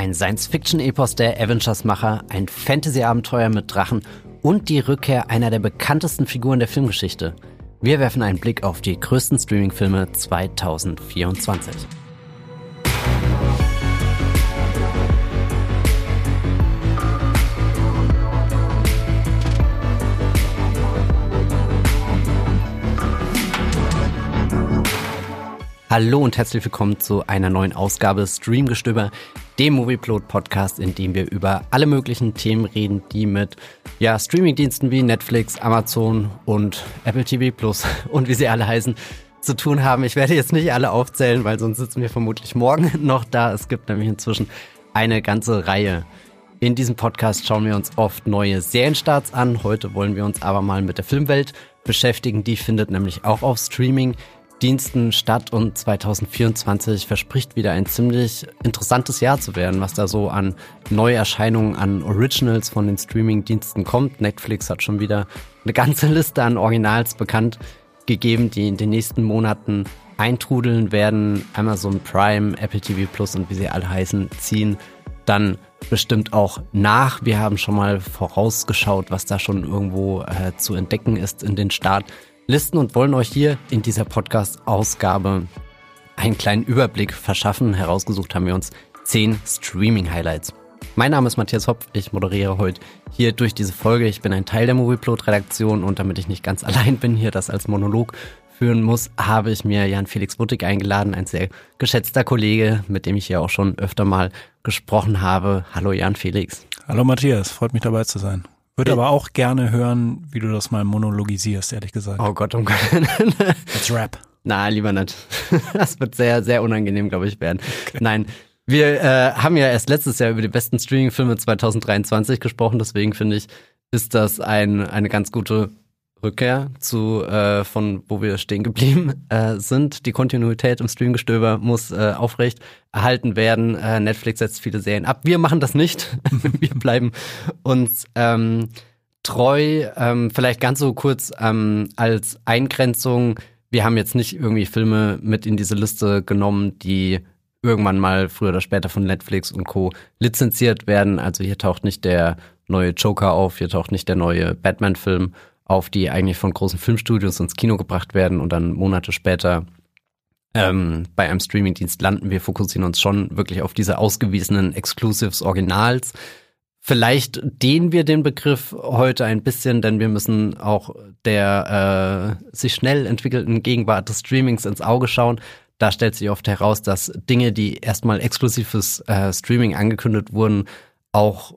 ein Science-Fiction-Epos der Avengers-Macher, ein Fantasy-Abenteuer mit Drachen und die Rückkehr einer der bekanntesten Figuren der Filmgeschichte. Wir werfen einen Blick auf die größten Streaming-Filme 2024. Hallo und herzlich willkommen zu einer neuen Ausgabe Streamgestöber, dem Movieplot Podcast, in dem wir über alle möglichen Themen reden, die mit ja, Streamingdiensten wie Netflix, Amazon und Apple TV Plus und wie sie alle heißen zu tun haben. Ich werde jetzt nicht alle aufzählen, weil sonst sitzen wir vermutlich morgen noch da. Es gibt nämlich inzwischen eine ganze Reihe. In diesem Podcast schauen wir uns oft neue Serienstarts an. Heute wollen wir uns aber mal mit der Filmwelt beschäftigen. Die findet nämlich auch auf Streaming Diensten statt und 2024 verspricht wieder ein ziemlich interessantes Jahr zu werden, was da so an Neuerscheinungen, an Originals von den Streaming-Diensten kommt. Netflix hat schon wieder eine ganze Liste an Originals bekannt gegeben, die in den nächsten Monaten eintrudeln werden. Amazon Prime, Apple TV Plus und wie sie alle heißen, ziehen dann bestimmt auch nach. Wir haben schon mal vorausgeschaut, was da schon irgendwo äh, zu entdecken ist in den Start Listen und wollen euch hier in dieser Podcast-Ausgabe einen kleinen Überblick verschaffen. Herausgesucht haben wir uns zehn Streaming-Highlights. Mein Name ist Matthias Hopf, ich moderiere heute hier durch diese Folge. Ich bin ein Teil der Movieplot-Redaktion und damit ich nicht ganz allein bin, hier das als Monolog führen muss, habe ich mir Jan Felix Wuttig eingeladen, ein sehr geschätzter Kollege, mit dem ich hier auch schon öfter mal gesprochen habe. Hallo Jan Felix. Hallo Matthias, freut mich dabei zu sein. Würde aber auch gerne hören, wie du das mal monologisierst, ehrlich gesagt. Oh Gott, um Gott. Als Rap. Na, lieber nicht. Das wird sehr, sehr unangenehm, glaube ich, werden. Okay. Nein, wir äh, haben ja erst letztes Jahr über die besten Streaming-Filme 2023 gesprochen, deswegen finde ich, ist das ein, eine ganz gute Rückkehr zu äh, von wo wir stehen geblieben äh, sind. Die Kontinuität im Streamgestöber muss äh, aufrecht erhalten werden. Äh, Netflix setzt viele Serien ab. Wir machen das nicht. wir bleiben uns ähm, treu. Ähm, vielleicht ganz so kurz ähm, als Eingrenzung. Wir haben jetzt nicht irgendwie Filme mit in diese Liste genommen, die irgendwann mal früher oder später von Netflix und Co. lizenziert werden. Also hier taucht nicht der neue Joker auf, hier taucht nicht der neue Batman-Film auf, die eigentlich von großen Filmstudios ins Kino gebracht werden und dann Monate später ähm, bei einem Streamingdienst landen. Wir fokussieren uns schon wirklich auf diese ausgewiesenen Exclusives, Originals. Vielleicht dehnen wir den Begriff heute ein bisschen, denn wir müssen auch der äh, sich schnell entwickelten Gegenwart des Streamings ins Auge schauen. Da stellt sich oft heraus, dass Dinge, die erstmal exklusives äh, Streaming angekündigt wurden, auch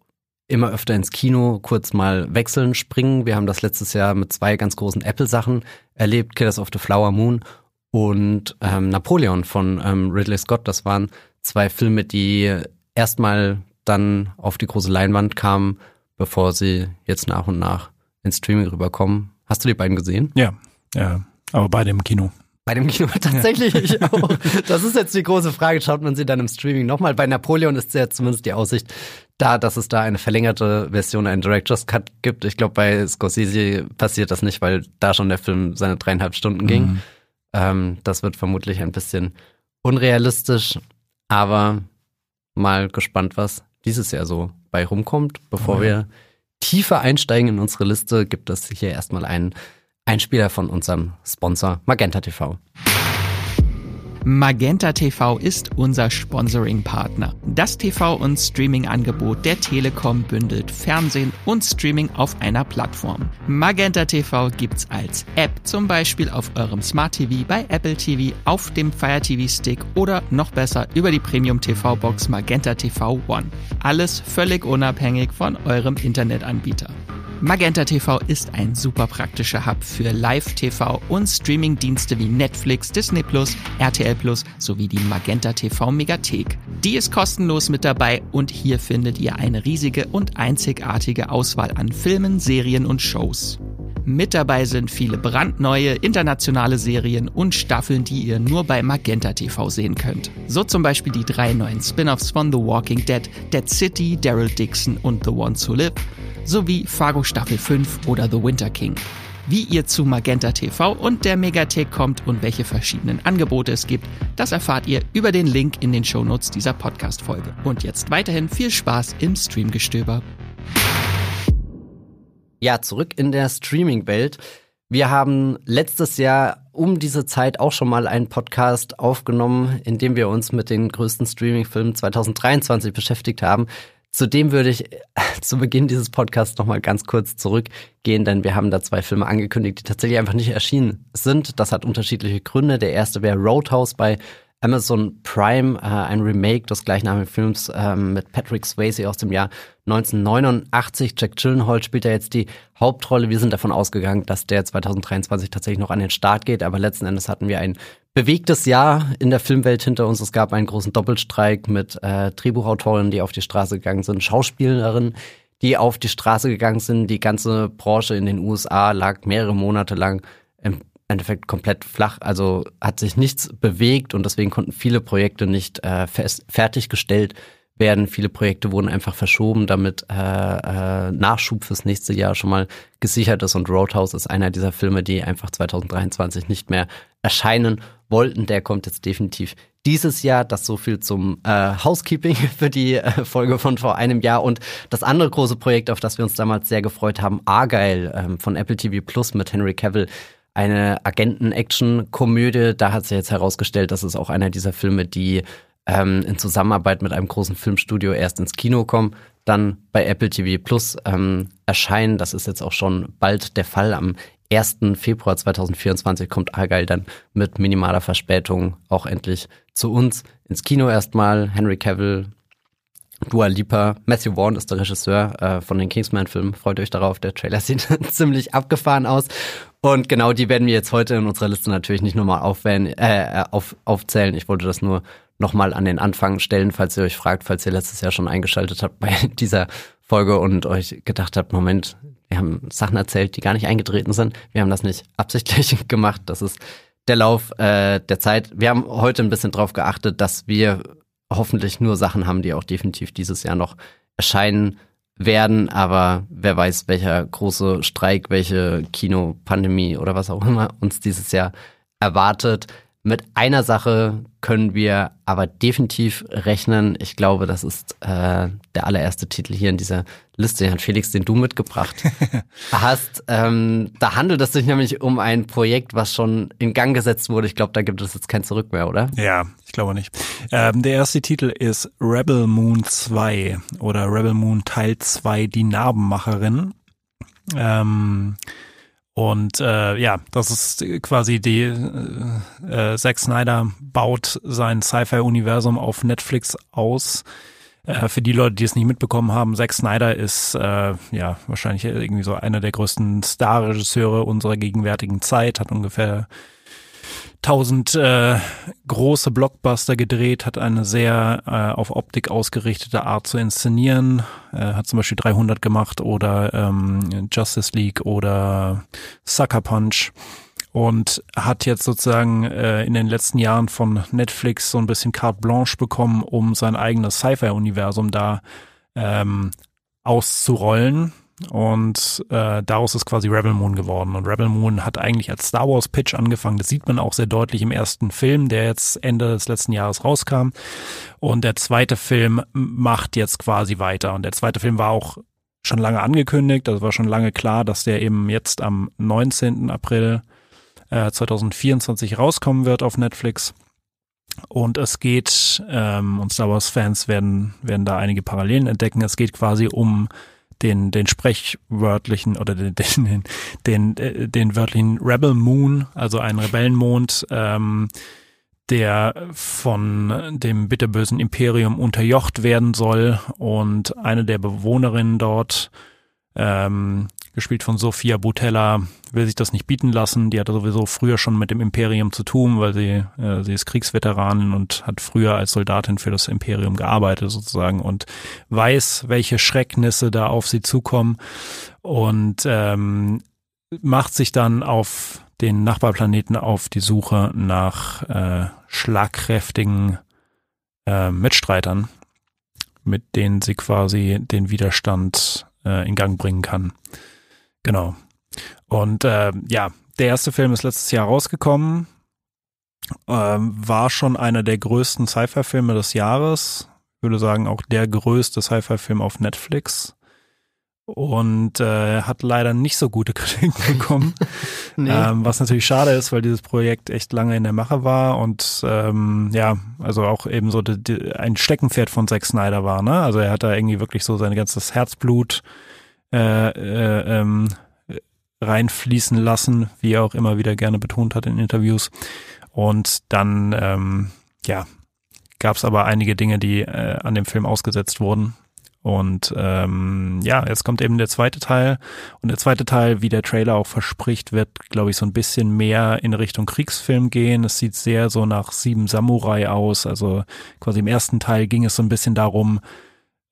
immer öfter ins Kino kurz mal wechseln, springen. Wir haben das letztes Jahr mit zwei ganz großen Apple-Sachen erlebt, Killers of the Flower Moon und ähm, Napoleon von ähm, Ridley Scott. Das waren zwei Filme, die erstmal dann auf die große Leinwand kamen, bevor sie jetzt nach und nach ins Streaming rüberkommen. Hast du die beiden gesehen? Ja, ja, aber beide im Kino. Bei dem Kino tatsächlich ich auch. Das ist jetzt die große Frage. Schaut man sie dann im Streaming nochmal? Bei Napoleon ist ja zumindest die Aussicht da, dass es da eine verlängerte Version, einen Director's Cut gibt. Ich glaube, bei Scorsese passiert das nicht, weil da schon der Film seine dreieinhalb Stunden ging. Mhm. Ähm, das wird vermutlich ein bisschen unrealistisch, aber mal gespannt, was dieses Jahr so bei rumkommt. Bevor oh ja. wir tiefer einsteigen in unsere Liste, gibt es hier erstmal einen Einspieler von unserem Sponsor Magenta TV. Magenta TV ist unser Sponsoring-Partner. Das TV- und Streaming-Angebot der Telekom bündelt Fernsehen und Streaming auf einer Plattform. Magenta TV gibt's als App, zum Beispiel auf eurem Smart TV, bei Apple TV, auf dem Fire TV Stick oder noch besser über die Premium TV Box Magenta TV One. Alles völlig unabhängig von eurem Internetanbieter. Magenta TV ist ein super praktischer Hub für Live-TV und Streaming-Dienste wie Netflix, Disney Plus, RTL Plus sowie die Magenta TV Megathek. Die ist kostenlos mit dabei und hier findet ihr eine riesige und einzigartige Auswahl an Filmen, Serien und Shows. Mit dabei sind viele brandneue internationale Serien und Staffeln, die ihr nur bei Magenta TV sehen könnt. So zum Beispiel die drei neuen Spin-offs von The Walking Dead, Dead City, Daryl Dixon und The Ones Who Live sowie Fargo Staffel 5 oder The Winter King. Wie ihr zu Magenta TV und der Megathek kommt und welche verschiedenen Angebote es gibt, das erfahrt ihr über den Link in den Shownotes dieser Podcast-Folge. Und jetzt weiterhin viel Spaß im Streamgestöber. Ja, zurück in der Streaming-Welt. Wir haben letztes Jahr um diese Zeit auch schon mal einen Podcast aufgenommen, in dem wir uns mit den größten Streaming-Filmen 2023 beschäftigt haben. Zudem würde ich zu Beginn dieses Podcasts nochmal ganz kurz zurückgehen, denn wir haben da zwei Filme angekündigt, die tatsächlich einfach nicht erschienen sind. Das hat unterschiedliche Gründe. Der erste wäre Roadhouse bei Amazon Prime, äh, ein Remake des gleichnamigen Films ähm, mit Patrick Swayze aus dem Jahr 1989. Jack Gyllenhaal spielt ja jetzt die Hauptrolle. Wir sind davon ausgegangen, dass der 2023 tatsächlich noch an den Start geht, aber letzten Endes hatten wir ein bewegtes Jahr in der Filmwelt hinter uns. Es gab einen großen Doppelstreik mit äh, Drehbuchautoren, die auf die Straße gegangen sind, Schauspielerinnen, die auf die Straße gegangen sind. Die ganze Branche in den USA lag mehrere Monate lang im Endeffekt komplett flach, also hat sich nichts bewegt und deswegen konnten viele Projekte nicht äh, fest, fertiggestellt werden. Viele Projekte wurden einfach verschoben, damit äh, äh, Nachschub fürs nächste Jahr schon mal gesichert ist. Und Roadhouse ist einer dieser Filme, die einfach 2023 nicht mehr erscheinen wollten. Der kommt jetzt definitiv dieses Jahr. Das so viel zum äh, Housekeeping für die äh, Folge von vor einem Jahr. Und das andere große Projekt, auf das wir uns damals sehr gefreut haben, Argyle ähm, von Apple TV Plus mit Henry Cavill, eine Agenten-Action-Komödie. Da hat sich jetzt herausgestellt, dass es auch einer dieser Filme, die ähm, in Zusammenarbeit mit einem großen Filmstudio erst ins Kino kommen, dann bei Apple TV Plus ähm, erscheinen. Das ist jetzt auch schon bald der Fall. Am 1. Februar 2024 kommt Argyle dann mit minimaler Verspätung auch endlich zu uns ins Kino erstmal. Henry Cavill, Dua Lipa, Matthew Vaughn ist der Regisseur äh, von den Kingsman-Filmen. Freut euch darauf, der Trailer sieht ziemlich abgefahren aus. Und genau die werden wir jetzt heute in unserer Liste natürlich nicht nochmal aufwählen, äh, auf, aufzählen. Ich wollte das nur nochmal an den Anfang stellen, falls ihr euch fragt, falls ihr letztes Jahr schon eingeschaltet habt bei dieser Folge und euch gedacht habt, Moment, wir haben Sachen erzählt, die gar nicht eingetreten sind. Wir haben das nicht absichtlich gemacht. Das ist der Lauf äh, der Zeit. Wir haben heute ein bisschen drauf geachtet, dass wir hoffentlich nur Sachen haben, die auch definitiv dieses Jahr noch erscheinen werden, aber wer weiß, welcher große Streik, welche Kinopandemie oder was auch immer uns dieses Jahr erwartet. Mit einer Sache können wir aber definitiv rechnen. Ich glaube, das ist äh, der allererste Titel hier in dieser Liste, Herrn Felix, den du mitgebracht hast. Ähm, da handelt es sich nämlich um ein Projekt, was schon in Gang gesetzt wurde. Ich glaube, da gibt es jetzt kein Zurück mehr, oder? Ja, ich glaube nicht. Ähm, der erste Titel ist Rebel Moon 2 oder Rebel Moon Teil 2, die Narbenmacherin. Ähm, und äh, ja, das ist quasi die äh, äh, Zack Snyder baut sein Sci-Fi-Universum auf Netflix aus. Äh, für die Leute, die es nicht mitbekommen haben, Zack Snyder ist äh, ja wahrscheinlich irgendwie so einer der größten Star-Regisseure unserer gegenwärtigen Zeit, hat ungefähr tausend äh, große Blockbuster gedreht, hat eine sehr äh, auf Optik ausgerichtete Art zu inszenieren, äh, hat zum Beispiel 300 gemacht oder ähm, Justice League oder Sucker Punch. Und hat jetzt sozusagen äh, in den letzten Jahren von Netflix so ein bisschen carte blanche bekommen, um sein eigenes Sci-Fi-Universum da ähm, auszurollen und äh, daraus ist quasi Rebel Moon geworden. Und Rebel Moon hat eigentlich als Star Wars Pitch angefangen. Das sieht man auch sehr deutlich im ersten Film, der jetzt Ende des letzten Jahres rauskam. Und der zweite Film macht jetzt quasi weiter. Und der zweite Film war auch schon lange angekündigt. Das war schon lange klar, dass der eben jetzt am 19. April äh, 2024 rauskommen wird auf Netflix. Und es geht, ähm, und Star Wars-Fans werden, werden da einige Parallelen entdecken, es geht quasi um den, den sprechwörtlichen oder den, den, den, äh, den wörtlichen Rebel Moon, also einen Rebellenmond, ähm, der von dem bitterbösen Imperium unterjocht werden soll. Und eine der Bewohnerinnen dort ähm, gespielt von Sophia Butella, will sich das nicht bieten lassen. Die hatte sowieso früher schon mit dem Imperium zu tun, weil sie, äh, sie ist Kriegsveteranin und hat früher als Soldatin für das Imperium gearbeitet sozusagen und weiß, welche Schrecknisse da auf sie zukommen und ähm, macht sich dann auf den Nachbarplaneten auf die Suche nach äh, schlagkräftigen äh, Mitstreitern, mit denen sie quasi den Widerstand äh, in Gang bringen kann. Genau. Und äh, ja, der erste Film ist letztes Jahr rausgekommen. Ähm, war schon einer der größten Sci-Fi-Filme des Jahres. Ich würde sagen, auch der größte Sci-Fi-Film auf Netflix. Und äh, hat leider nicht so gute Kritiken bekommen. nee. ähm, was natürlich schade ist, weil dieses Projekt echt lange in der Mache war und ähm, ja, also auch eben so die, die, ein Steckenpferd von Zack Snyder war. Ne? Also er hat da irgendwie wirklich so sein ganzes Herzblut äh, äh, ähm, reinfließen lassen, wie er auch immer wieder gerne betont hat in Interviews. Und dann, ähm, ja, gab es aber einige Dinge, die äh, an dem Film ausgesetzt wurden. Und ähm, ja, jetzt kommt eben der zweite Teil. Und der zweite Teil, wie der Trailer auch verspricht, wird, glaube ich, so ein bisschen mehr in Richtung Kriegsfilm gehen. Es sieht sehr so nach Sieben Samurai aus. Also quasi im ersten Teil ging es so ein bisschen darum,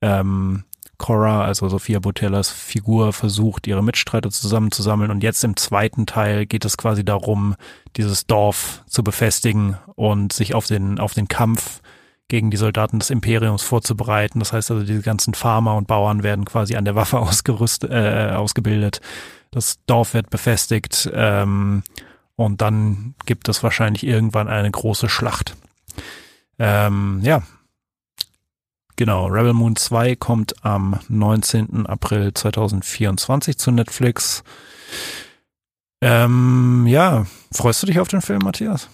ähm, Cora, also Sophia Botellas Figur, versucht, ihre Mitstreiter zusammenzusammeln. Und jetzt im zweiten Teil geht es quasi darum, dieses Dorf zu befestigen und sich auf den, auf den Kampf gegen die Soldaten des Imperiums vorzubereiten. Das heißt also, diese ganzen Farmer und Bauern werden quasi an der Waffe ausgerüstet, äh, ausgebildet. Das Dorf wird befestigt ähm, und dann gibt es wahrscheinlich irgendwann eine große Schlacht. Ähm, ja, Genau, Rebel Moon 2 kommt am 19. April 2024 zu Netflix. Ähm, ja, freust du dich auf den Film, Matthias?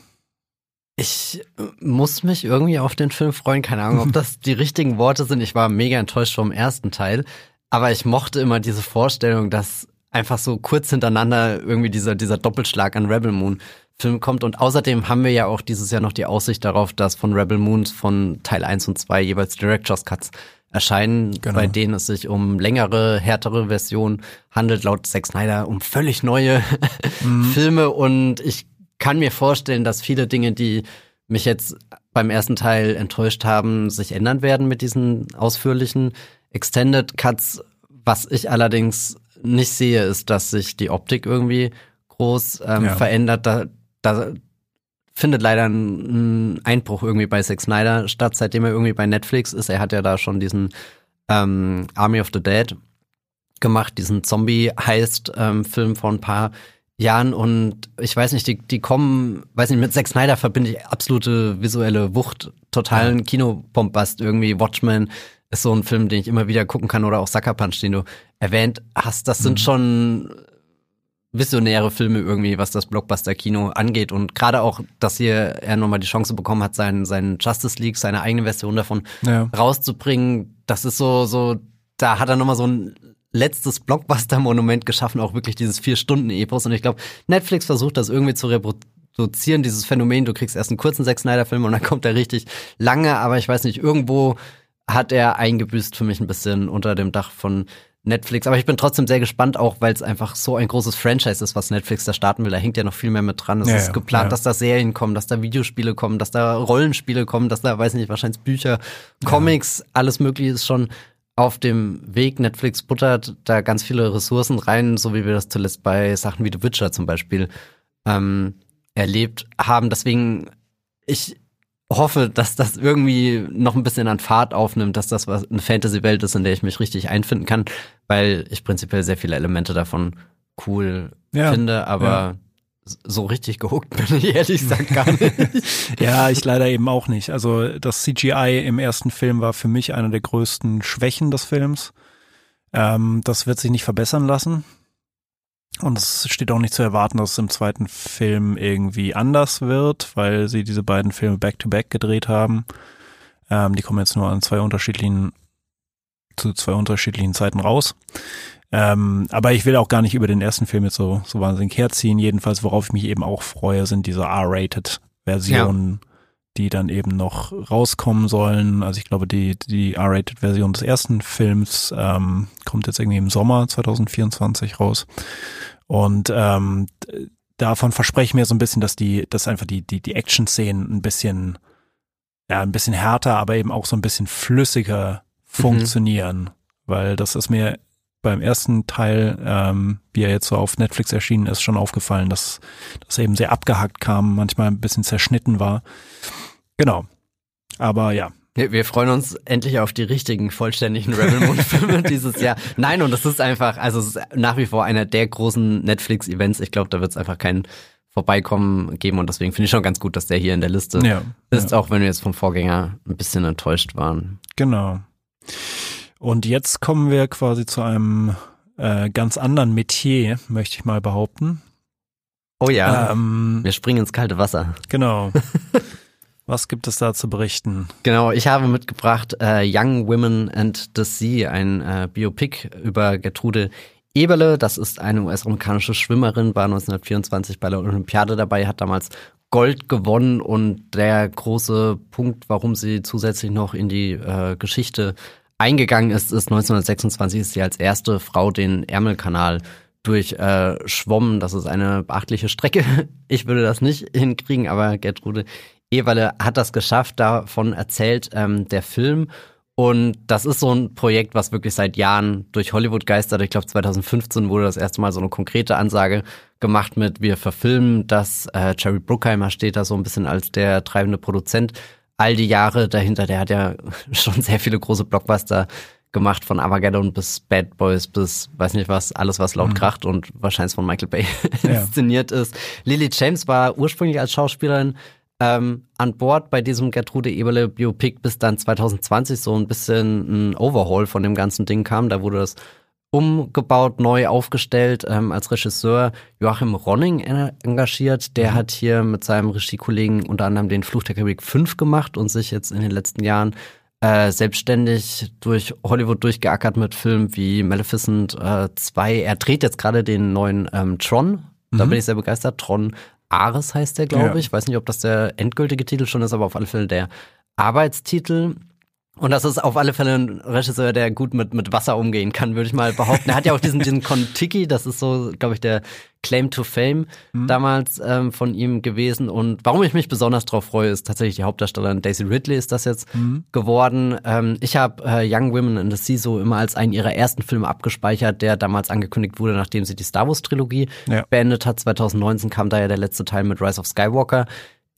Ich äh, muss mich irgendwie auf den Film freuen. Keine Ahnung, ob das die richtigen Worte sind. Ich war mega enttäuscht vom ersten Teil. Aber ich mochte immer diese Vorstellung, dass einfach so kurz hintereinander irgendwie dieser, dieser Doppelschlag an Rebel Moon Film kommt. Und außerdem haben wir ja auch dieses Jahr noch die Aussicht darauf, dass von Rebel Moons von Teil 1 und 2 jeweils Director's Cuts erscheinen, genau. bei denen es sich um längere, härtere Versionen handelt, laut Zack Snyder um völlig neue mhm. Filme. Und ich kann mir vorstellen, dass viele Dinge, die mich jetzt beim ersten Teil enttäuscht haben, sich ändern werden mit diesen ausführlichen Extended Cuts. Was ich allerdings nicht sehe, ist, dass sich die Optik irgendwie groß ähm, ja. verändert. Da, da findet leider ein, Einbruch irgendwie bei Zack Snyder statt, seitdem er irgendwie bei Netflix ist. Er hat ja da schon diesen ähm, Army of the Dead gemacht, diesen Zombie-Heist-Film ähm, vor ein paar Jahren und ich weiß nicht, die, die kommen, weiß nicht, mit Zack Snyder verbinde ich absolute visuelle Wucht, totalen ja. Kinobombast irgendwie. Watchmen ist so ein Film, den ich immer wieder gucken kann oder auch Sucker Punch, den du erwähnt hast. Das sind mhm. schon visionäre Filme irgendwie, was das Blockbuster-Kino angeht. Und gerade auch, dass hier er nochmal die Chance bekommen hat, seinen, seinen Justice League, seine eigene Version davon ja. rauszubringen. Das ist so, so, da hat er nochmal so ein letztes Blockbuster-Monument geschaffen, auch wirklich dieses Vier-Stunden-Epos. Und ich glaube, Netflix versucht das irgendwie zu reproduzieren, dieses Phänomen. Du kriegst erst einen kurzen Zack Snyder-Film und dann kommt er richtig lange, aber ich weiß nicht, irgendwo hat er eingebüßt für mich ein bisschen unter dem Dach von Netflix. Aber ich bin trotzdem sehr gespannt, auch weil es einfach so ein großes Franchise ist, was Netflix da starten will. Da hängt ja noch viel mehr mit dran. Es ja, ist geplant, ja. dass da Serien kommen, dass da Videospiele kommen, dass da Rollenspiele kommen, dass da, weiß nicht, wahrscheinlich Bücher, Comics, ja. alles mögliche ist schon auf dem Weg. Netflix buttert da ganz viele Ressourcen rein, so wie wir das zuletzt bei Sachen wie The Witcher zum Beispiel ähm, erlebt haben. Deswegen, ich, hoffe, dass das irgendwie noch ein bisschen an Fahrt aufnimmt, dass das was eine Fantasy-Welt ist, in der ich mich richtig einfinden kann, weil ich prinzipiell sehr viele Elemente davon cool ja, finde, aber ja. so richtig gehuckt bin ich ehrlich gesagt gar nicht. ja, ich leider eben auch nicht. Also das CGI im ersten Film war für mich eine der größten Schwächen des Films. Ähm, das wird sich nicht verbessern lassen. Und es steht auch nicht zu erwarten, dass es im zweiten Film irgendwie anders wird, weil sie diese beiden Filme back-to-back -back gedreht haben. Ähm, die kommen jetzt nur an zwei unterschiedlichen, zu zwei unterschiedlichen Zeiten raus. Ähm, aber ich will auch gar nicht über den ersten Film jetzt so, so wahnsinnig herziehen. Jedenfalls, worauf ich mich eben auch freue, sind diese R-Rated-Versionen, ja. die dann eben noch rauskommen sollen. Also ich glaube, die, die R-Rated-Version des ersten Films ähm, kommt jetzt irgendwie im Sommer 2024 raus. Und ähm, davon verspreche ich mir so ein bisschen, dass die, dass einfach die, die, die Action-Szenen ein bisschen, ja, ein bisschen härter, aber eben auch so ein bisschen flüssiger. Funktionieren. Mhm. Weil das ist mir beim ersten Teil, ähm, wie er jetzt so auf Netflix erschienen ist, schon aufgefallen, dass das eben sehr abgehackt kam, manchmal ein bisschen zerschnitten war. Genau. Aber ja, Wir, freuen uns endlich auf die richtigen, vollständigen Rebel Moon-Filme dieses Jahr. Nein, und es ist einfach, also es ist nach wie vor einer der großen Netflix-Events. Ich glaube, da wird es einfach kein Vorbeikommen geben und deswegen finde ich schon ganz gut, dass der hier in der Liste Ja, ist, ja. auch wenn wir jetzt vom Vorgänger ein bisschen enttäuscht waren. Genau. Und jetzt kommen wir quasi zu einem äh, ganz anderen Metier, möchte ich mal behaupten. Oh ja, Ähm, wir springen ins kalte Wasser. genau. Was gibt es da zu berichten? Genau, ich habe mitgebracht äh, Young Women and the Sea, ein äh, Biopic über Gertrude Eberle. Das ist eine US-amerikanische Schwimmerin, war 1924 bei der Olympiade dabei, hat damals Gold gewonnen und der große Punkt, warum sie zusätzlich noch in die äh, Geschichte eingegangen ist, ist 1926 ist sie als erste Frau den Ärmelkanal durchschwommen. Äh, das ist eine beachtliche Strecke. Ich würde das nicht hinkriegen, aber Gertrude Eberle hat das geschafft, davon erzählt ähm, der Film. Und das ist so ein Projekt, was wirklich seit Jahren durch Hollywood geistert. Ich glaube, 2015 wurde das erste Mal so eine konkrete Ansage gemacht mit, wir verfilmen das. Äh, Jerry Bruckheimer steht da so ein bisschen als der treibende Produzent. All die Jahre dahinter, der hat ja schon sehr viele große Blockbuster gemacht, von Armageddon bis Bad Boys bis weiß nicht was, alles was laut kracht und wahrscheinlich von Michael Bay Ja. inszeniert ist. Lily James war ursprünglich als Schauspielerin ähm, an Bord bei diesem Gertrude Eberle Biopic, bis dann 2020 so ein bisschen ein Overhaul von dem ganzen Ding kam. Da wurde das umgebaut, neu aufgestellt, ähm, als Regisseur Joachim Ronning en- engagiert. Der hat hier mit seinem Regiekollegen unter anderem den Fluch der Karibik 5 gemacht und sich jetzt in den letzten Jahren äh, selbstständig durch Hollywood durchgeackert mit Filmen wie Maleficent äh, 2. Er dreht jetzt gerade den neuen ähm, Tron. Da bin ich sehr begeistert. Tron Ares heißt der, glaube Ja. ich. Ich weiß nicht, ob das der endgültige Titel schon ist, aber auf alle Fälle der Arbeitstitel. Und das ist auf alle Fälle ein Regisseur, der gut mit, mit Wasser umgehen kann, würde ich mal behaupten. Er hat ja auch diesen, diesen Kon-Tiki, das ist so, glaube ich, der Claim to Fame damals ähm, von ihm gewesen. Und warum ich mich besonders drauf freue, ist tatsächlich die Hauptdarstellerin Daisy Ridley ist das jetzt geworden. Ähm, ich habe äh, Young Women in the Sea so immer als einen ihrer ersten Filme abgespeichert, der damals angekündigt wurde, nachdem sie die Star Wars Trilogie Ja. beendet hat. 2019 kam da ja der letzte Teil mit Rise of Skywalker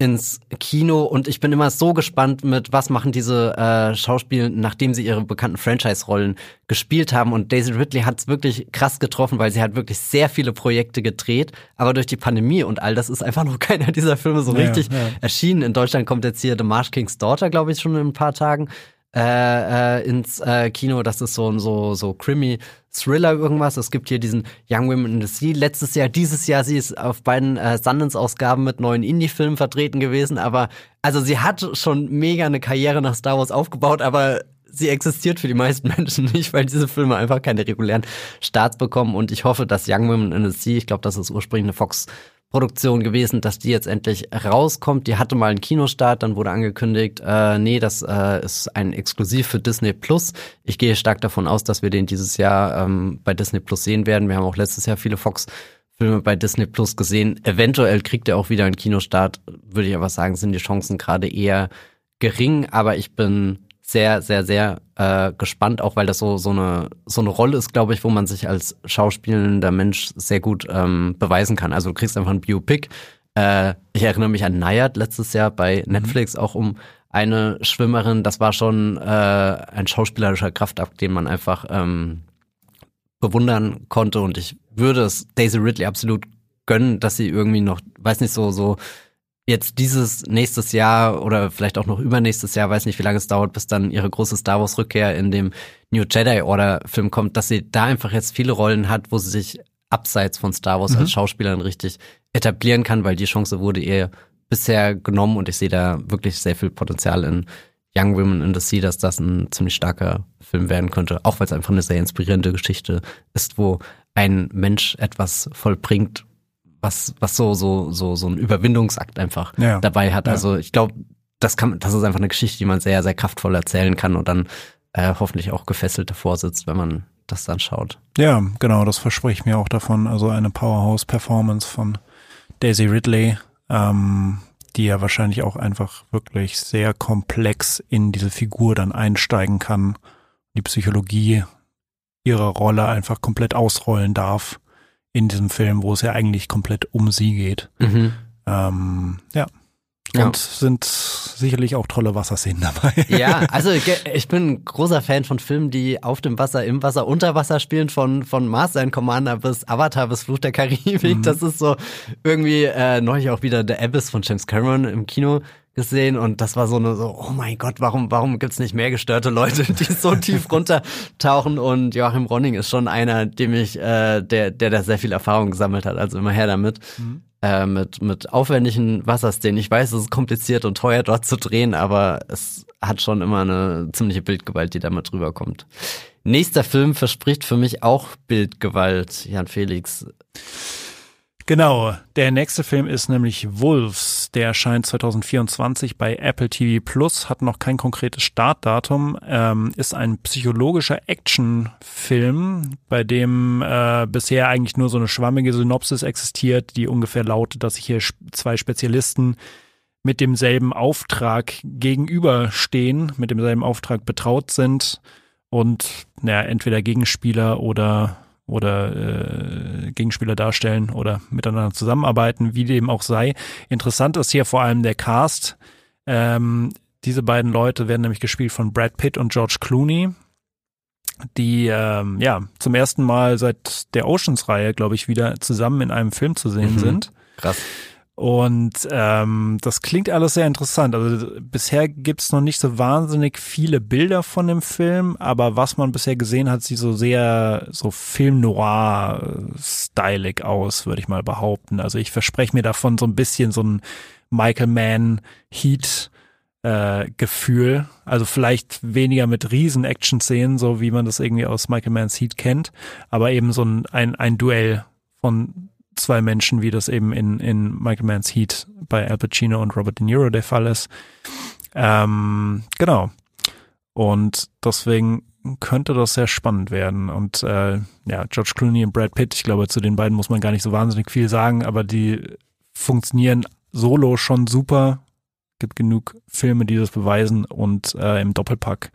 ins Kino und ich bin immer so gespannt mit, was machen diese äh, Schauspieler, nachdem sie ihre bekannten Franchise-Rollen gespielt haben. Und Daisy Ridley hat es wirklich krass getroffen, weil sie hat wirklich sehr viele Projekte gedreht, aber durch die Pandemie und all das ist einfach noch keiner dieser Filme so Ja, richtig ja. erschienen. In Deutschland kommt jetzt hier The Marsh King's Daughter, glaube ich, schon in ein paar Tagen äh, äh, ins äh, Kino. Das ist so ein so, so Krimi. Thriller irgendwas. Es gibt hier diesen Young Women in the Sea. Letztes Jahr, dieses Jahr, sie ist auf beiden äh, Sundance-Ausgaben mit neuen Indie-Filmen vertreten gewesen. Aber also sie hat schon mega eine Karriere nach Star Wars aufgebaut, aber sie existiert für die meisten Menschen nicht, weil diese Filme einfach keine regulären Starts bekommen. Und ich hoffe, dass Young Women in the Sea, ich glaube, das ist ursprünglich eine Fox Produktion gewesen, dass die jetzt endlich rauskommt. Die hatte mal einen Kinostart, dann wurde angekündigt, äh, nee, das äh, ist ein Exklusiv für Disney Plus. Ich gehe stark davon aus, dass wir den dieses Jahr ähm, bei Disney Plus sehen werden. Wir haben auch letztes Jahr viele Fox-Filme bei Disney Plus gesehen. Eventuell kriegt er auch wieder einen Kinostart, würde ich aber sagen, sind die Chancen gerade eher gering, aber ich bin sehr, sehr, sehr äh, gespannt, auch weil das so, so, eine, so eine Rolle ist, glaube ich, wo man sich als schauspielender Mensch sehr gut ähm, beweisen kann. Also du kriegst einfach ein Biopic. Äh, ich erinnere mich an Nayad letztes Jahr bei Netflix auch um eine Schwimmerin. Das war schon äh, ein schauspielerischer Kraftakt, den man einfach ähm, bewundern konnte. Und ich würde es Daisy Ridley absolut gönnen, dass sie irgendwie noch, weiß nicht, so, so jetzt dieses nächstes Jahr oder vielleicht auch noch übernächstes Jahr, weiß nicht, wie lange es dauert, bis dann ihre große Star Wars Rückkehr in dem New Jedi Order Film kommt, dass sie da einfach jetzt viele Rollen hat, wo sie sich abseits von Star Wars als Schauspielerin richtig etablieren kann, weil die Chance wurde ihr bisher genommen und ich sehe da wirklich sehr viel Potenzial in Young Women in the Sea, dass das ein ziemlich starker Film werden könnte, auch weil es einfach eine sehr inspirierende Geschichte ist, wo ein Mensch etwas vollbringt, was, was so, so, so, so ein Überwindungsakt einfach Ja. dabei hat. Ja. Also ich glaube, das kann, das ist einfach eine Geschichte, die man sehr, sehr kraftvoll erzählen kann und dann äh, hoffentlich auch gefesselt davor sitzt, wenn man das dann schaut. Ja, genau, das verspricht mir auch davon. Also eine Powerhouse-Performance von Daisy Ridley, ähm, die ja wahrscheinlich auch einfach wirklich sehr komplex in diese Figur dann einsteigen kann, die Psychologie ihrer Rolle einfach komplett ausrollen darf in diesem Film, wo es ja eigentlich komplett um sie geht. Mhm. Ähm, ja, Ja. Und sind sicherlich auch tolle Wasserszenen dabei. Ja, also ich bin ein großer Fan von Filmen, die auf dem Wasser, im Wasser, unter Wasser spielen, von, von Master and Commander bis Avatar bis Fluch der Karibik. Mhm. Das ist so irgendwie äh, neulich auch wieder The Abyss von James Cameron im Kino gesehen und das war so eine so, oh mein Gott, warum, warum gibt's nicht mehr gestörte Leute, die so tief runtertauchen und Joachim Ronning ist schon einer, dem ich, äh, der, der da sehr viel Erfahrung gesammelt hat, also immer her damit. Mhm äh, mit, mit aufwendigen Wasserszenen. Ich weiß, es ist kompliziert und teuer dort zu drehen, aber es hat schon immer eine ziemliche Bildgewalt, die da mal drüber kommt. Nächster Film verspricht für mich auch Bildgewalt, Jan Felix. Genau, der nächste Film ist nämlich Wolves. Der erscheint 2024 bei Apple TV Plus, hat noch kein konkretes Startdatum, ähm, ist ein psychologischer Actionfilm, bei dem äh, bisher eigentlich nur so eine schwammige Synopsis existiert, die ungefähr lautet, dass sich hier zwei Spezialisten mit demselben Auftrag gegenüberstehen, mit demselben Auftrag betraut sind und naja, entweder Gegenspieler oder oder äh, Gegenspieler darstellen oder miteinander zusammenarbeiten, wie dem auch sei. Interessant ist hier vor allem der Cast. Ähm, diese beiden Leute werden nämlich gespielt von Brad Pitt und George Clooney, die ähm, ja zum ersten Mal seit der Oceans-Reihe, glaube ich, wieder zusammen in einem Film zu sehen mhm. sind. Krass. Und ähm, das klingt alles sehr interessant. Also bisher gibt's noch nicht so wahnsinnig viele Bilder von dem Film, aber was man bisher gesehen hat, sieht so sehr so Film noir-stylig aus, würde ich mal behaupten. Also ich verspreche mir davon so ein bisschen so ein Michael Mann Heat äh, Gefühl. Also vielleicht weniger mit riesen Action-Szenen, so wie man das irgendwie aus Michael Manns Heat kennt, aber eben so ein, ein, ein Duell von zwei Menschen, wie das eben in, in Michael Manns Heat bei Al Pacino und Robert De Niro der Fall ist. Ähm, genau. Und deswegen könnte das sehr spannend werden. Und äh, ja, George Clooney und Brad Pitt, ich glaube, zu den beiden muss man gar nicht so wahnsinnig viel sagen, aber die funktionieren solo schon super. Gibt genug Filme, die das beweisen und äh, im Doppelpack.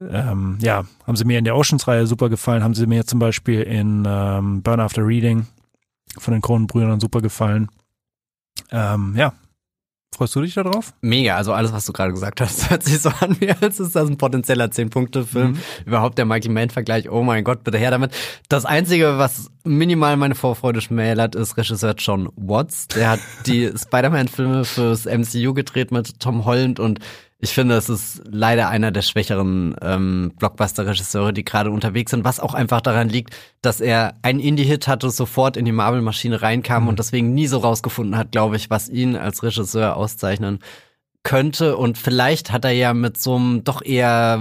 Ähm, ja, haben sie mir in der Oceans-Reihe super gefallen, haben sie mir zum Beispiel in ähm, Burn After Reading von den Kronenbrüdern super gefallen. Ähm, ja. Freust du dich darauf? Mega, also alles, was du gerade gesagt hast, hört sich so an, wie als ist das ein potenzieller 10-Punkte-Film. Mhm. Überhaupt der Michael Mann-Vergleich, oh mein Gott, bitte her damit. Das Einzige, was minimal meine Vorfreude schmälert, ist Regisseur John Watts. Der hat die Spider-Man-Filme fürs MCU gedreht mit Tom Holland und ich finde, es ist leider einer der schwächeren ähm, Blockbuster-Regisseure, die gerade unterwegs sind, was auch einfach daran liegt, dass er einen Indie-Hit hatte, sofort in die Marvel-Maschine reinkam mhm. und deswegen nie so rausgefunden hat, glaube ich, was ihn als Regisseur auszeichnen könnte. Und vielleicht hat er ja mit so einem doch eher,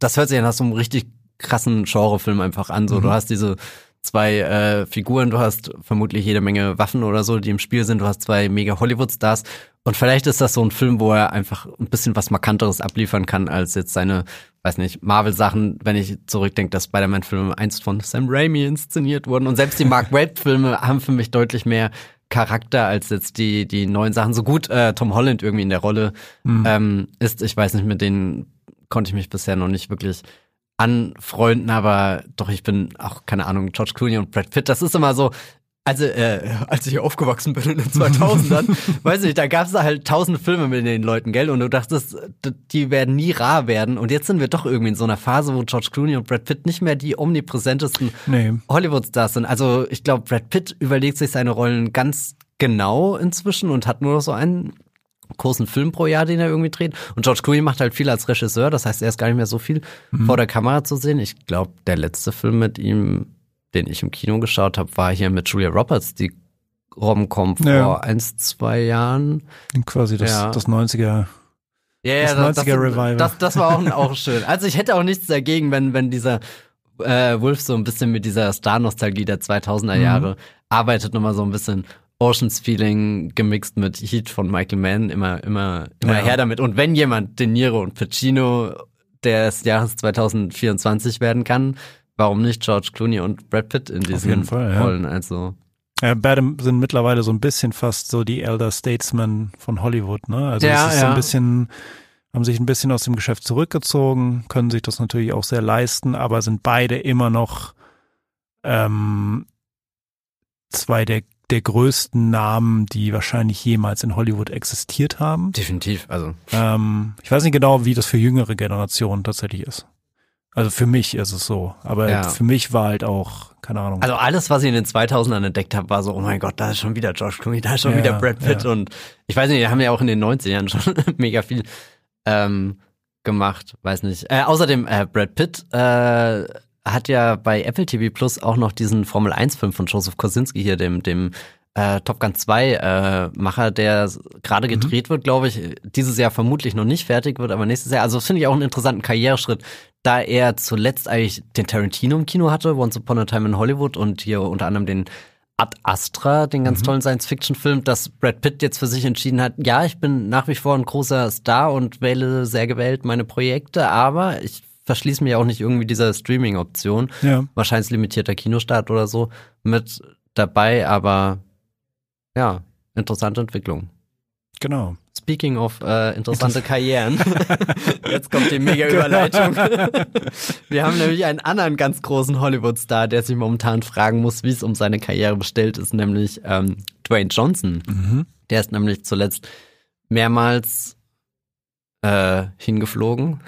das hört sich ja nach so einem richtig krassen Genrefilm einfach an. So, mhm. du hast diese zwei äh, Figuren, du hast vermutlich jede Menge Waffen oder so, die im Spiel sind, du hast zwei mega Hollywood-Stars. Und vielleicht ist das so ein Film, wo er einfach ein bisschen was Markanteres abliefern kann, als jetzt seine, weiß nicht, Marvel-Sachen, wenn ich zurückdenke, dass Spider-Man-Filme einst von Sam Raimi inszeniert wurden. Und selbst die Mark Webb-Filme haben für mich deutlich mehr Charakter als jetzt die, die neuen Sachen. So gut äh, Tom Holland irgendwie in der Rolle mhm. ähm, ist, ich weiß nicht, mit denen konnte ich mich bisher noch nicht wirklich anfreunden, aber doch, ich bin auch, keine Ahnung, George Clooney und Brad Pitt, das ist immer so, also, äh, als ich aufgewachsen bin in den 2000ern, weiß nicht, da gab es halt tausende Filme mit den Leuten, gell? Und du dachtest, die werden nie rar werden. Und jetzt sind wir doch irgendwie in so einer Phase, wo George Clooney und Brad Pitt nicht mehr die omnipräsentesten nee. Hollywood-Stars sind. Also, ich glaube, Brad Pitt überlegt sich seine Rollen ganz genau inzwischen und hat nur noch so einen großen Film pro Jahr, den er irgendwie dreht. Und George Clooney macht halt viel als Regisseur, das heißt, er ist gar nicht mehr so viel mhm. vor der Kamera zu sehen. Ich glaube, der letzte Film mit ihm, den ich im Kino geschaut habe, war hier mit Julia Roberts, die Rom-Com vor ja. eins, zwei Jahren. Quasi das, ja. das 90er. Ja, ja, das, das 90er Revival. Das, das war auch, auch schön. Also ich hätte auch nichts dagegen, wenn, wenn dieser äh, Wolf so ein bisschen mit dieser Star-Nostalgie der 2000er Jahre mhm. arbeitet, nochmal so ein bisschen Oceans Feeling gemixt mit Heat von Michael Mann, immer, immer, immer ja. her damit. Und wenn jemand De Niro und Pacino des Jahres 2024 werden kann, warum nicht George Clooney und Brad Pitt in diesen Fall, Rollen? Ja. Also. Ja, beide sind mittlerweile so ein bisschen fast so die Elder Statesmen von Hollywood, ne? Also ja, es ist ja. so ein bisschen, haben sich ein bisschen aus dem Geschäft zurückgezogen, können sich das natürlich auch sehr leisten, aber sind beide immer noch ähm, zwei der der größten Namen, die wahrscheinlich jemals in Hollywood existiert haben. Definitiv, also. Ähm, ich weiß nicht genau, wie das für jüngere Generationen tatsächlich ist. Also für mich ist es so. Aber Ja. für mich war halt auch, keine Ahnung. Also alles, was ich in den 2000ern entdeckt habe, war so, oh mein Gott, da ist schon wieder Josh Clooney, da ist schon Ja, wieder Brad Pitt ja. und ich weiß nicht, die haben ja auch in den 90ern schon mega viel ähm, gemacht, weiß nicht. Äh, außerdem, äh, Brad Pitt äh, hat ja bei Apple TV Plus auch noch diesen Formel 1 Film von Joseph Kosinski hier, dem, dem äh, Top Gun 2 äh, Macher, der gerade Mhm. gedreht wird, glaube ich, dieses Jahr vermutlich noch nicht fertig wird, aber nächstes Jahr. Also das finde ich auch einen interessanten Karriereschritt, da er zuletzt eigentlich den Tarantino im Kino hatte, Once Upon a Time in Hollywood und hier unter anderem den Ad Astra, den ganz tollen Science-Fiction-Film, dass Brad Pitt jetzt für sich entschieden hat, ja, ich bin nach wie vor ein großer Star und wähle sehr gewählt meine Projekte, aber ich verschließe mich auch nicht irgendwie dieser Streaming-Option. ja. Wahrscheinlich limitierter Kinostart oder so mit dabei, aber ja, interessante Entwicklung. Genau. Speaking of äh, interessante Karrieren. Jetzt kommt die mega Überleitung. Wir haben nämlich einen anderen ganz großen Hollywood-Star, der sich momentan fragen muss, wie es um seine Karriere bestellt ist, nämlich ähm, Dwayne Johnson. Mhm. Der ist nämlich zuletzt mehrmals äh, hingeflogen,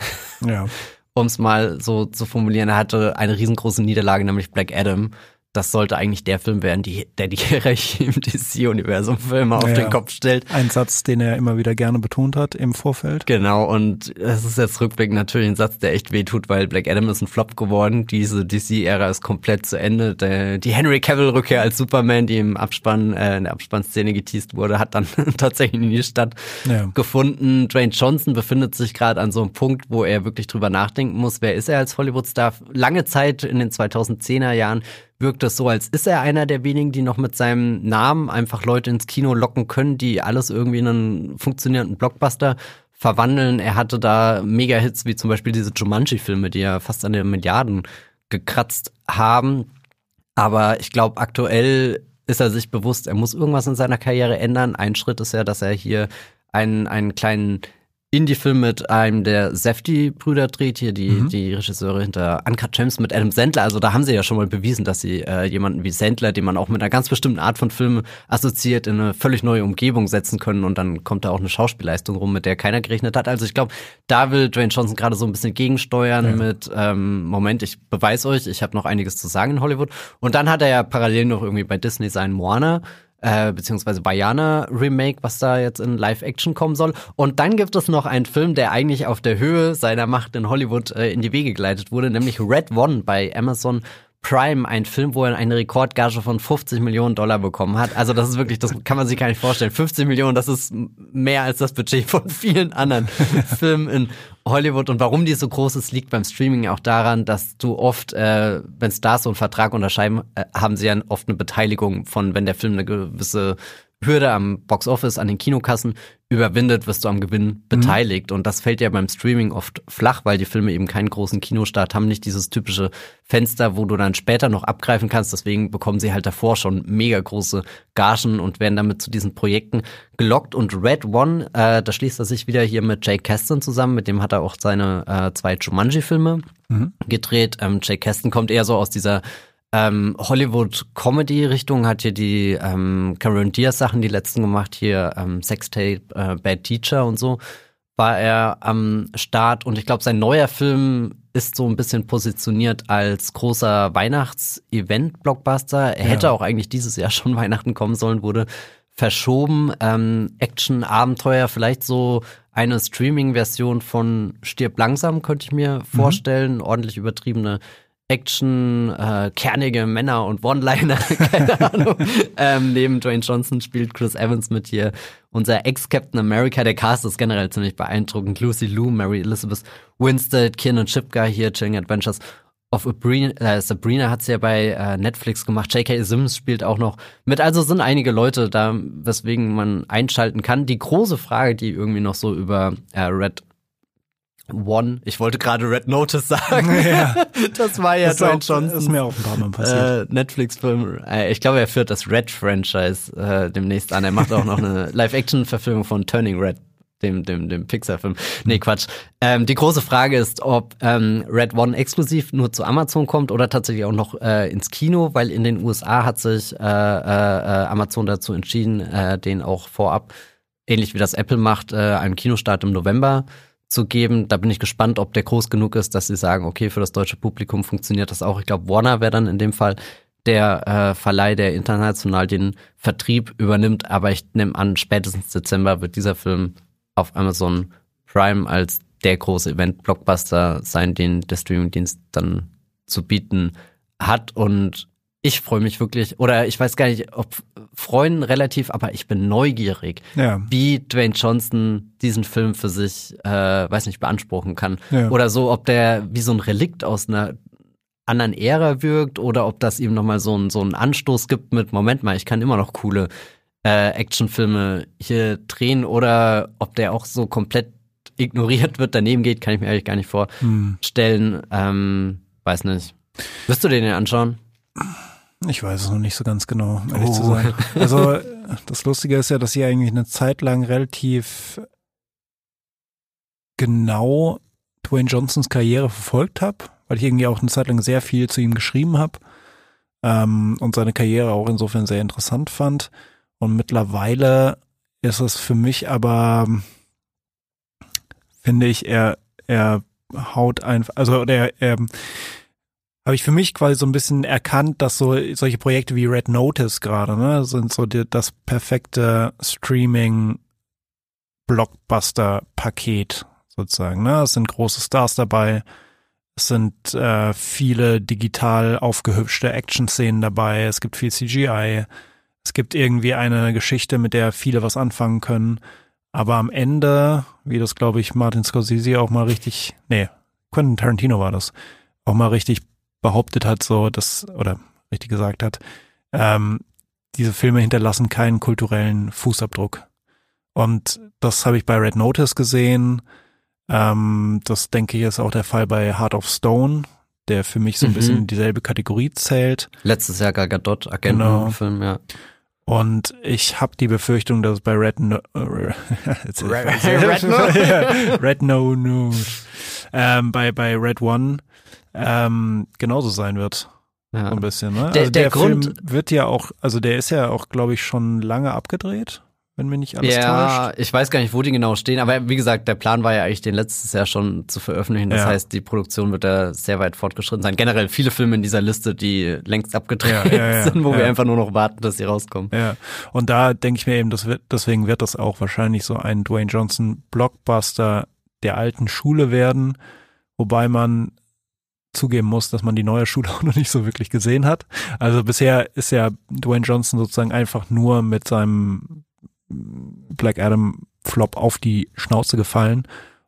Ja. Um es mal so zu formulieren. Er hatte eine riesengroße Niederlage, nämlich Black Adam. Das sollte eigentlich der Film werden, die, der die Hierarchie im DC-Universum für immer auf Ja. den Kopf stellt. Ein Satz, den er immer wieder gerne betont hat im Vorfeld. Genau, und es ist jetzt rückblickend natürlich ein Satz, der echt wehtut, weil Black Adam ist ein Flop geworden. Diese DC-Ära ist komplett zu Ende. Der, die Henry Cavill-Rückkehr als Superman, die im Abspann, äh, in der Abspannszene geteased wurde, hat dann tatsächlich nie stattgefunden. Ja. gefunden. Dwayne Johnson befindet sich gerade an so einem Punkt, wo er wirklich drüber nachdenken muss, wer ist er als Hollywood-Star? Lange Zeit in den 2010er Jahren wirkt es so, als ist er einer der wenigen, die noch mit seinem Namen einfach Leute ins Kino locken können, die alles irgendwie in einen funktionierenden Blockbuster verwandeln. Er hatte da Mega-Hits wie zum Beispiel diese Jumanji-Filme, die ja fast an den Milliarden gekratzt haben. Aber ich glaube, aktuell ist er sich bewusst, er muss irgendwas in seiner Karriere ändern. Ein Schritt ist ja, dass er hier einen, einen kleinen Indie-Film mit einem der Safety-Brüder dreht, hier die, die Regisseure hinter Uncut Gems mit Adam Sandler. Also da haben sie ja schon mal bewiesen, dass sie äh, jemanden wie Sandler, den man auch mit einer ganz bestimmten Art von Film assoziiert, in eine völlig neue Umgebung setzen können und dann kommt da auch eine Schauspielleistung rum, mit der keiner gerechnet hat. Also ich glaube, da will Dwayne Johnson gerade so ein bisschen gegensteuern mit, ähm, Moment, ich beweis euch, ich habe noch einiges zu sagen in Hollywood. Und dann hat er ja parallel noch irgendwie bei Disney seinen Moana äh, beziehungsweise Bayana Remake, was da jetzt in Live-Action kommen soll. Und dann gibt es noch einen Film, der eigentlich auf der Höhe seiner Macht in Hollywood äh, in die Wege geleitet wurde, nämlich Red One bei Amazon Prime, ein Film, wo er eine Rekordgage von 50 Millionen Dollar bekommen hat. Also das ist wirklich, das kann man sich gar nicht vorstellen. 50 Millionen, das ist mehr als das Budget von vielen anderen Filmen in Hollywood. Und warum die so groß ist, liegt beim Streaming auch daran, dass du oft, äh, wenn Stars so einen Vertrag unterschreiben, äh, haben sie ja oft eine Beteiligung von, wenn der Film eine gewisse Hürde am Box Office, an den Kinokassen überwindet, wirst du am Gewinn beteiligt. Und das fällt ja beim Streaming oft flach, weil die Filme eben keinen großen Kinostart haben, nicht dieses typische Fenster, wo du dann später noch abgreifen kannst. Deswegen bekommen sie halt davor schon mega große Gagen und werden damit zu diesen Projekten gelockt. Und Red One, äh, da schließt er sich wieder hier mit Jake Kasdan zusammen, mit dem hat er auch seine äh, zwei Jumanji-Filme gedreht. Ähm, Jake Kasdan kommt eher so aus dieser ähm, Hollywood-Comedy-Richtung, hat hier die ähm, Cameron Diaz-Sachen, die letzten gemacht, hier ähm, Sextape, äh, Bad Teacher und so, war er am Start. Und ich glaube, sein neuer Film ist so ein bisschen positioniert als großer Weihnachts-Event-Blockbuster. Er hätte Ja. auch eigentlich dieses Jahr schon Weihnachten kommen sollen, wurde verschoben. Ähm, Action, Abenteuer, vielleicht so eine Streaming-Version von Stirb langsam, könnte ich mir vorstellen. Ordentlich übertriebene Action, äh, kernige Männer und One-Liner, keine Ahnung. ähm, neben Dwayne Johnson spielt Chris Evans mit hier. Unser Ex-Captain America, der Cast ist generell ziemlich beeindruckend. Lucy Liu, Mary Elizabeth Winstead, Kiernan Shipka hier, Chilling Adventures of Sabrina, äh, Sabrina hat's ja bei äh, Netflix gemacht. J.K. Sims spielt auch noch mit. Also sind einige Leute da, weswegen man einschalten kann. Die große Frage, die irgendwie noch so über äh, Red One, ich wollte gerade Red Notice sagen. Ja. Das war ja Das ist, Dwayne auch, Johnson. ist mir auch ein paar Mal passiert. Äh, Netflix-Film. Äh, ich glaube, er führt das Red-Franchise äh, demnächst an. Er macht auch noch eine Live-Action-Verfilmung von Turning Red dem, dem, dem Pixar-Film. Nee, Quatsch. Ähm, die große Frage ist, ob ähm, Red One exklusiv nur zu Amazon kommt oder tatsächlich auch noch äh, ins Kino, weil in den USA hat sich äh, äh, Amazon dazu entschieden, äh, den auch vorab, ähnlich wie das Apple macht, äh, einen Kinostart im November zu geben. Da bin ich gespannt, ob der groß genug ist, dass sie sagen, okay, für das deutsche Publikum funktioniert das auch. Ich glaube, Warner wäre dann in dem Fall der äh, Verleih, der international den Vertrieb übernimmt. Aber ich nehme an, spätestens Dezember wird dieser Film auf Amazon Prime als der große Event-Blockbuster sein, den der Streamingdienst dann zu bieten hat. Und ich freue mich wirklich, oder ich weiß gar nicht, ob freuen relativ, aber ich bin neugierig, Ja. wie Dwayne Johnson diesen Film für sich, äh, weiß nicht, beanspruchen kann. Ja. Oder so, ob der wie so ein Relikt aus einer anderen Ära wirkt oder ob das ihm nochmal so, ein, so einen Anstoß gibt mit, Moment mal, ich kann immer noch coole äh, Actionfilme hier drehen oder ob der auch so komplett ignoriert wird, daneben geht, kann ich mir eigentlich gar nicht vorstellen. Ähm, weiß nicht. Wirst du den denn anschauen? Ich weiß es noch nicht so ganz genau, um ehrlich Oh. zu sein. Also das Lustige ist ja, dass ich eigentlich eine Zeit lang relativ genau Dwayne Johnsons Karriere verfolgt habe, weil ich irgendwie auch eine Zeit lang sehr viel zu ihm geschrieben habe ähm, und seine Karriere auch insofern sehr interessant fand. Und mittlerweile ist es für mich aber, finde ich, er, er haut einfach, also der, er, habe ich für mich quasi so ein bisschen erkannt, dass so solche Projekte wie Red Notice gerade, ne, sind so die, das perfekte Streaming Blockbuster Paket sozusagen, ne? Es sind große Stars dabei. Es sind äh, viele digital aufgehübschte Action-Szenen dabei. Es gibt viel CGI. Es gibt irgendwie eine Geschichte, mit der viele was anfangen können. Aber am Ende, wie das glaube ich Martin Scorsese auch mal richtig, nee, Quentin Tarantino war das, auch mal richtig behauptet hat, so dass, oder richtig gesagt hat, ähm, diese Filme hinterlassen keinen kulturellen Fußabdruck. Und das habe ich bei Red Notice gesehen. Ähm, das denke ich ist auch der Fall bei Heart of Stone, der für mich so ein Mhm. bisschen in dieselbe Kategorie zählt. Letztes Jahr Gal Gadot, Genau. Agentenfilm, ja. Und ich habe die Befürchtung, dass es bei Red No äh, jetzt- Red- Red No? Red No No ähm, bei bei Red One ähm, genauso sein wird. ja. So ein bisschen, ne? Der- also der der, Film Grund- wird ja auch, also der ist ja auch, glaube ich, schon lange abgedreht, wenn mir nicht alles Ja, täuscht. ich weiß gar nicht, wo die genau stehen, aber wie gesagt, der Plan war ja eigentlich, den letztes Jahr schon zu veröffentlichen. Das Ja. heißt, die Produktion wird da sehr weit fortgeschritten sein. Generell viele Filme in dieser Liste, die längst abgedreht Ja, ja, sind, wo wir einfach nur noch warten, dass sie rauskommen. Ja, und da denke ich mir eben, das wird, deswegen wird das auch wahrscheinlich so ein Dwayne Johnson Blockbuster der alten Schule werden, wobei man zugeben muss, dass man die neue Schule auch noch nicht so wirklich gesehen hat. Also bisher ist ja Dwayne Johnson sozusagen einfach nur mit seinem Black Adam Flop auf die Schnauze gefallen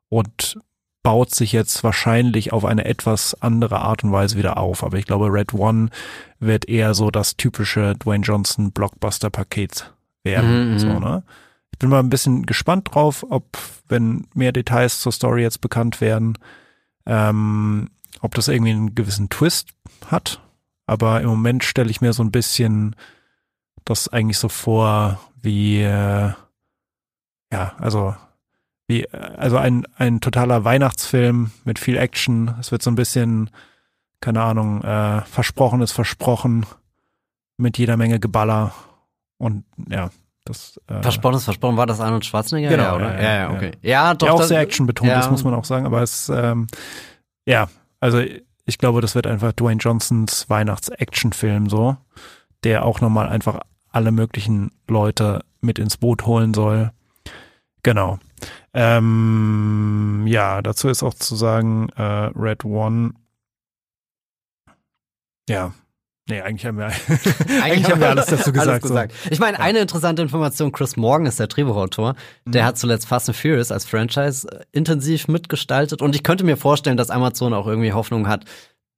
und baut sich jetzt wahrscheinlich auf eine etwas andere Art und Weise wieder auf. Aber ich glaube, Red One wird eher so das typische Dwayne Johnson Blockbuster Paket werden. Mhm, so, ne? Ich bin mal ein bisschen gespannt drauf, ob, wenn mehr Details zur Story jetzt bekannt werden, ähm, ob das irgendwie einen gewissen Twist hat. Aber im Moment stelle ich mir so ein bisschen das eigentlich so vor, wie, äh, ja, also, wie, äh, also ein, ein totaler Weihnachtsfilm mit viel Action. Es wird so ein bisschen, keine Ahnung, äh, versprochen ist versprochen mit jeder Menge Geballer und ja, das äh, Versprochen ist versprochen, war das Arnold Schwarzenegger? Genau, ja, oder? ja, Ja, ja, okay. Ja, doch. ja auch sehr actionbetont ja. ist, muss man auch sagen, aber es, ähm, ja, also ich glaube, das wird einfach Dwayne Johnsons Weihnachts-Action-Film so, der auch nochmal einfach alle möglichen Leute mit ins Boot holen soll. Genau. Ähm, ja, dazu ist auch zu sagen, äh, Red One. Ja. Nee, eigentlich haben wir, eigentlich haben wir alles dazu gesagt. so. Ich meine, eine interessante Information, Chris Morgan ist der Drehbuchautor. Der Mhm. hat zuletzt Fast and Furious als Franchise äh, intensiv mitgestaltet. Und ich könnte mir vorstellen, dass Amazon auch irgendwie Hoffnung hat,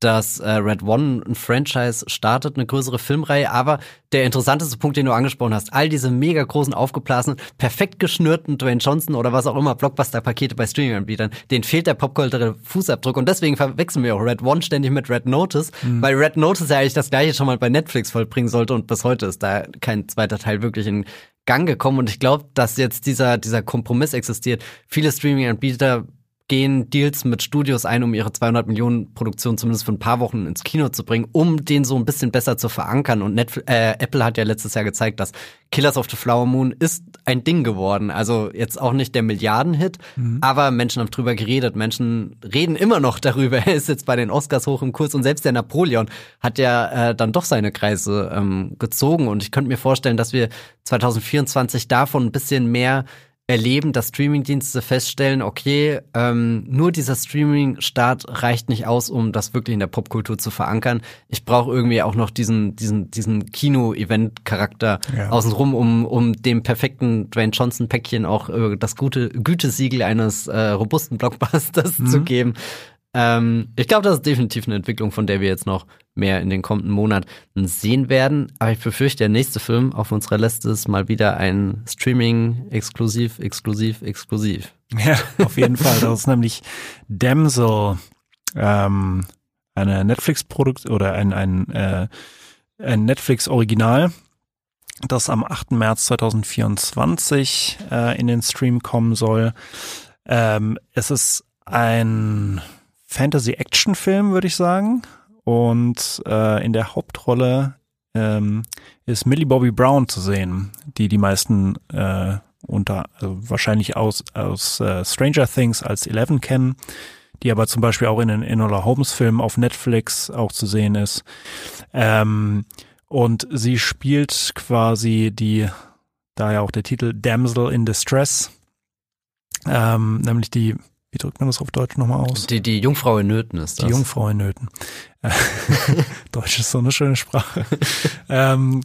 dass äh, Red One ein Franchise startet, eine größere Filmreihe. Aber der interessanteste Punkt, den du angesprochen hast, all diese mega großen, aufgeblasenen, perfekt geschnürten Dwayne Johnson oder was auch immer, Blockbuster-Pakete bei Streaming-Anbietern, denen fehlt der popkulturelle Fußabdruck. Und deswegen verwechseln wir auch Red One ständig mit Red Notice, weil Red Notice ja eigentlich das gleiche schon mal bei Netflix vollbringen sollte und bis heute ist da kein zweiter Teil wirklich in Gang gekommen und ich glaube, dass jetzt dieser, dieser Kompromiss existiert. Viele Streaming-Anbieter gehen Deals mit Studios ein, um ihre 200 Millionen Produktion zumindest für ein paar Wochen ins Kino zu bringen, um den so ein bisschen besser zu verankern. Und Netflix, äh, Apple hat ja letztes Jahr gezeigt, dass Killers of the Flower Moon ist ein Ding geworden. Also jetzt auch nicht der Milliardenhit, mhm. aber Menschen haben drüber geredet. Menschen reden immer noch darüber. Er ist jetzt bei den Oscars hoch im Kurs und selbst der Napoleon hat ja äh, dann doch seine Kreise ähm, gezogen. Und ich könnte mir vorstellen, dass wir 2024 davon ein bisschen mehr erleben, dass Streamingdienste feststellen, okay, ähm, nur dieser Streaming-Start reicht nicht aus, um das wirklich in der Popkultur zu verankern. Ich brauche irgendwie auch noch diesen, diesen, diesen Kino-Event-Charakter ja. außenrum, um, um dem perfekten Dwayne Johnson-Päckchen auch äh, das gute Gütesiegel eines äh, robusten Blockbusters mhm. zu geben. Ähm, ich glaube, das ist definitiv eine Entwicklung, von der wir jetzt noch mehr in den kommenden Monaten sehen werden. Aber ich befürchte, der nächste Film auf unserer Liste ist mal wieder ein Streaming-exklusiv, exklusiv, exklusiv. Ja, auf jeden Fall. Das ist nämlich Damsel, ähm, eine Netflix-Produkt oder ein, ein, äh, ein Netflix-Original, das am 8. März 2024 äh, in den Stream kommen soll. Ähm, es ist ein Fantasy-Action-Film, würde ich sagen. Und äh, in der Hauptrolle ähm, ist Millie Bobby Brown zu sehen, die die meisten äh, unter also wahrscheinlich aus aus äh, Stranger Things als Eleven kennen, die aber zum Beispiel auch in den Enola Holmes Filmen auf Netflix auch zu sehen ist. Ähm, und sie spielt quasi die, daher auch der Titel Damsel in Distress, ähm, nämlich die wie drückt man das auf Deutsch nochmal aus? Die, die Jungfrau in Nöten ist das. Die Jungfrau in Nöten. Deutsch ist so eine schöne Sprache. ähm,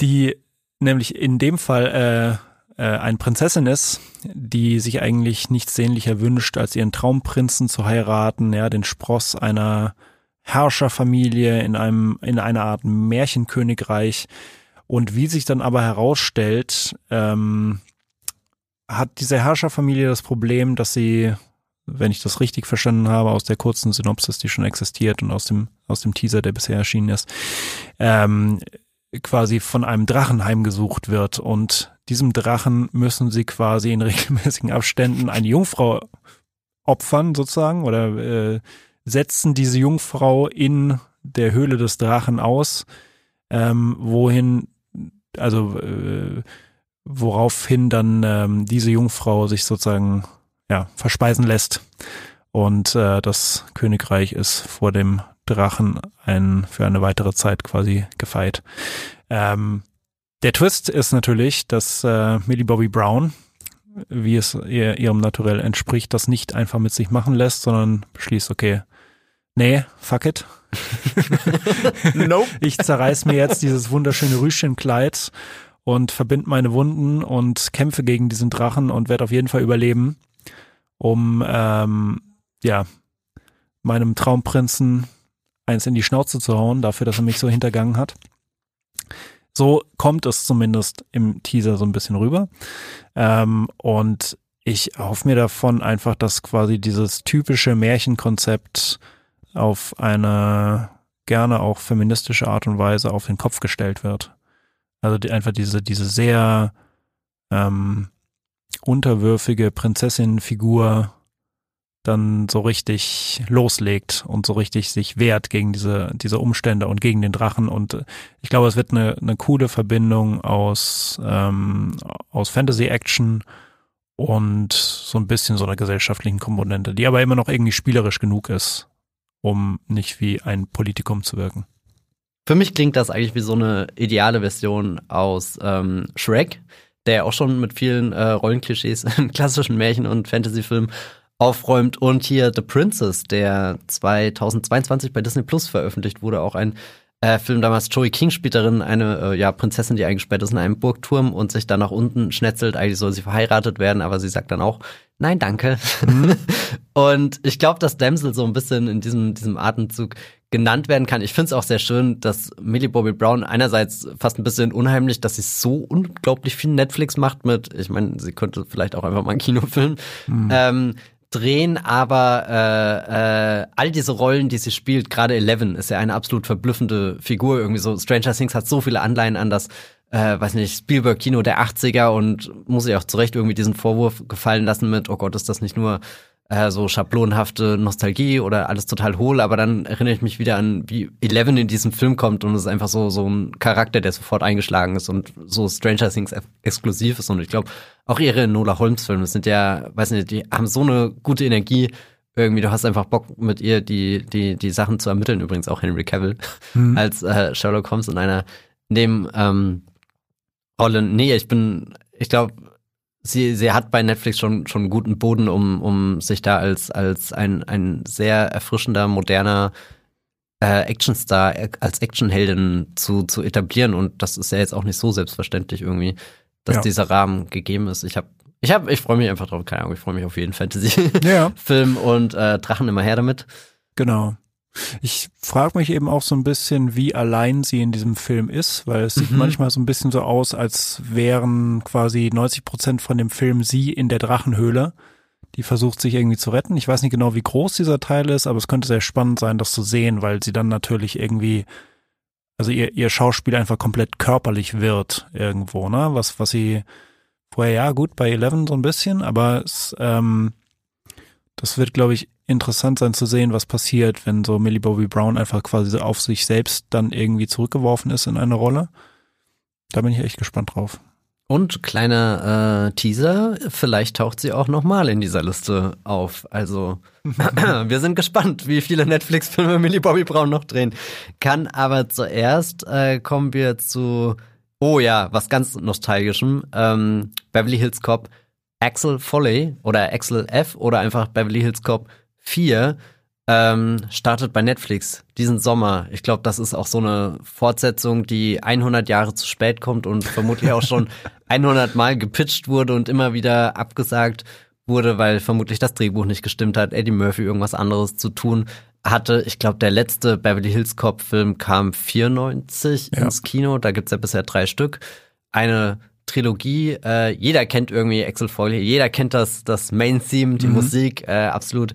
die nämlich in dem Fall äh, äh, eine Prinzessin ist, die sich eigentlich nichts sehnlicher wünscht, als ihren Traumprinzen zu heiraten, ja, den Spross einer Herrscherfamilie in einem, in einer Art Märchenkönigreich. Und wie sich dann aber herausstellt, ähm, hat diese Herrscherfamilie das Problem, dass sie, wenn ich das richtig verstanden habe, aus der kurzen Synopsis, die schon existiert und aus dem, aus dem Teaser, der bisher erschienen ist, ähm, quasi von einem Drachen heimgesucht wird. Und diesem Drachen müssen sie quasi in regelmäßigen Abständen eine Jungfrau opfern, sozusagen, oder äh, setzen diese Jungfrau in der Höhle des Drachen aus, ähm, wohin, also äh, woraufhin dann ähm, diese Jungfrau sich sozusagen ja verspeisen lässt und äh, das Königreich ist vor dem Drachen ein für eine weitere Zeit quasi gefeit. Ähm, der Twist ist natürlich, dass äh, Millie Bobby Brown, wie es ihr, ihrem Naturell entspricht, das nicht einfach mit sich machen lässt, sondern beschließt, okay, nee, fuck it. nope. Ich zerreiß mir jetzt dieses wunderschöne Rüschenkleid und verbinde meine Wunden und kämpfe gegen diesen Drachen und werde auf jeden Fall überleben, um ähm, ja meinem Traumprinzen eins in die Schnauze zu hauen, dafür, dass er mich so hintergangen hat. So kommt es zumindest im Teaser so ein bisschen rüber. Ähm, und ich hoffe mir davon einfach, dass quasi dieses typische Märchenkonzept auf eine gerne auch feministische Art und Weise auf den Kopf gestellt wird. Also die, einfach diese, diese sehr ähm, unterwürfige Prinzessin-Figur dann so richtig loslegt und so richtig sich wehrt gegen diese, diese Umstände und gegen den Drachen. Und äh, ich glaube, es wird eine, eine coole Verbindung aus, ähm, aus Fantasy-Action und so ein bisschen so einer gesellschaftlichen Komponente, die aber immer noch irgendwie spielerisch genug ist, um nicht wie ein Politikum zu wirken. Für mich klingt das eigentlich wie so eine ideale Version aus ähm, Shrek, der auch schon mit vielen äh, Rollenklischees in klassischen Märchen- und Fantasyfilmen aufräumt. Und hier The Princess, der 2022 bei Disney Plus veröffentlicht wurde, auch ein äh, Film damals. Joey King spielt darin eine äh, ja, Prinzessin, die eingesperrt ist in einem Burgturm und sich dann nach unten schnetzelt. Eigentlich soll sie verheiratet werden, aber sie sagt dann auch, nein, danke. Mhm. und ich glaube, dass Damsel so ein bisschen in diesem, diesem Atemzug genannt werden kann. Ich finde es auch sehr schön, dass Millie Bobby Brown einerseits fast ein bisschen unheimlich, dass sie so unglaublich viel Netflix macht mit, ich meine, sie könnte vielleicht auch einfach mal einen Kinofilm mhm. ähm, drehen, aber äh, äh, all diese Rollen, die sie spielt, gerade Eleven ist ja eine absolut verblüffende Figur irgendwie so. Stranger Things hat so viele Anleihen an das äh, weiß nicht, Spielberg-Kino der 80er und muss sich auch zu Recht irgendwie diesen Vorwurf gefallen lassen mit, oh Gott, ist das nicht nur äh, so schablonhafte Nostalgie oder alles total hohl, aber dann erinnere ich mich wieder an, wie Eleven in diesem Film kommt und es ist einfach so, so ein Charakter, der sofort eingeschlagen ist und so Stranger Things exklusiv ist und ich glaube, auch ihre Nola Holmes Filme sind ja, weiß nicht, die haben so eine gute Energie, irgendwie, du hast einfach Bock mit ihr die, die, die Sachen zu ermitteln, übrigens auch Henry Cavill mhm. als äh, Sherlock Holmes in einer neben ähm, Rolle. Nee, ich bin, ich glaube, sie, sie hat bei Netflix schon, schon guten Boden, um, um sich da als, als ein, ein sehr erfrischender, moderner äh, Actionstar, als Actionheldin zu, zu etablieren. Und das ist ja jetzt auch nicht so selbstverständlich irgendwie, dass ja. dieser Rahmen gegeben ist. Ich habe ich habe, ich freue mich einfach drauf, keine Ahnung, ich freue mich auf jeden Fantasy-Film ja. und äh, Drachen immer her damit. Genau. Ich frage mich eben auch so ein bisschen, wie allein sie in diesem Film ist, weil es sieht mhm. manchmal so ein bisschen so aus, als wären quasi 90 Prozent von dem Film sie in der Drachenhöhle. Die versucht sich irgendwie zu retten. Ich weiß nicht genau, wie groß dieser Teil ist, aber es könnte sehr spannend sein, das zu sehen, weil sie dann natürlich irgendwie, also ihr, ihr Schauspiel einfach komplett körperlich wird irgendwo, ne? Was, was sie vorher, ja, gut, bei Eleven so ein bisschen, aber es, ähm, das wird, glaube ich, interessant sein zu sehen, was passiert, wenn so Millie Bobby Brown einfach quasi auf sich selbst dann irgendwie zurückgeworfen ist in eine Rolle. Da bin ich echt gespannt drauf. Und kleiner äh, Teaser, vielleicht taucht sie auch nochmal in dieser Liste auf. Also wir sind gespannt, wie viele Netflix-Filme Millie Bobby Brown noch drehen kann. Aber zuerst äh, kommen wir zu, oh ja, was ganz nostalgischem. Ähm, Beverly Hills Cop Axel Foley oder Axel F oder einfach Beverly Hills Cop 4 ähm, startet bei Netflix diesen Sommer. Ich glaube, das ist auch so eine Fortsetzung, die 100 Jahre zu spät kommt und vermutlich auch schon 100 Mal gepitcht wurde und immer wieder abgesagt wurde, weil vermutlich das Drehbuch nicht gestimmt hat, Eddie Murphy irgendwas anderes zu tun hatte. Ich glaube, der letzte Beverly Hills Cop Film kam 94 ja. ins Kino. Da gibt's ja bisher drei Stück. Eine Trilogie. Äh, jeder kennt irgendwie Axel Foley, jeder kennt das, das Main-Theme, die mhm. Musik, äh, absolut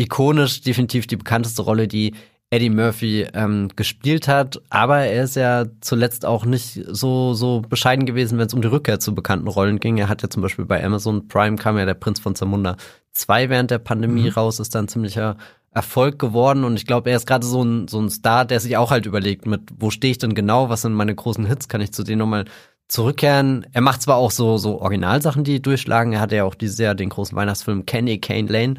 ikonisch, definitiv die bekannteste Rolle, die Eddie Murphy ähm, gespielt hat. Aber er ist ja zuletzt auch nicht so, so bescheiden gewesen, wenn es um die Rückkehr zu bekannten Rollen ging. Er hat ja zum Beispiel bei Amazon Prime kam ja der Prinz von Zamunda 2 während der Pandemie mhm. raus, ist dann ziemlicher Erfolg geworden und ich glaube, er ist gerade so ein, so ein Star, der sich auch halt überlegt, mit wo stehe ich denn genau, was sind meine großen Hits, kann ich zu denen nochmal zurückkehren. Er macht zwar auch so, so Originalsachen, die durchschlagen. Er hatte ja auch dieses Jahr den großen Weihnachtsfilm Kenny Kane Lane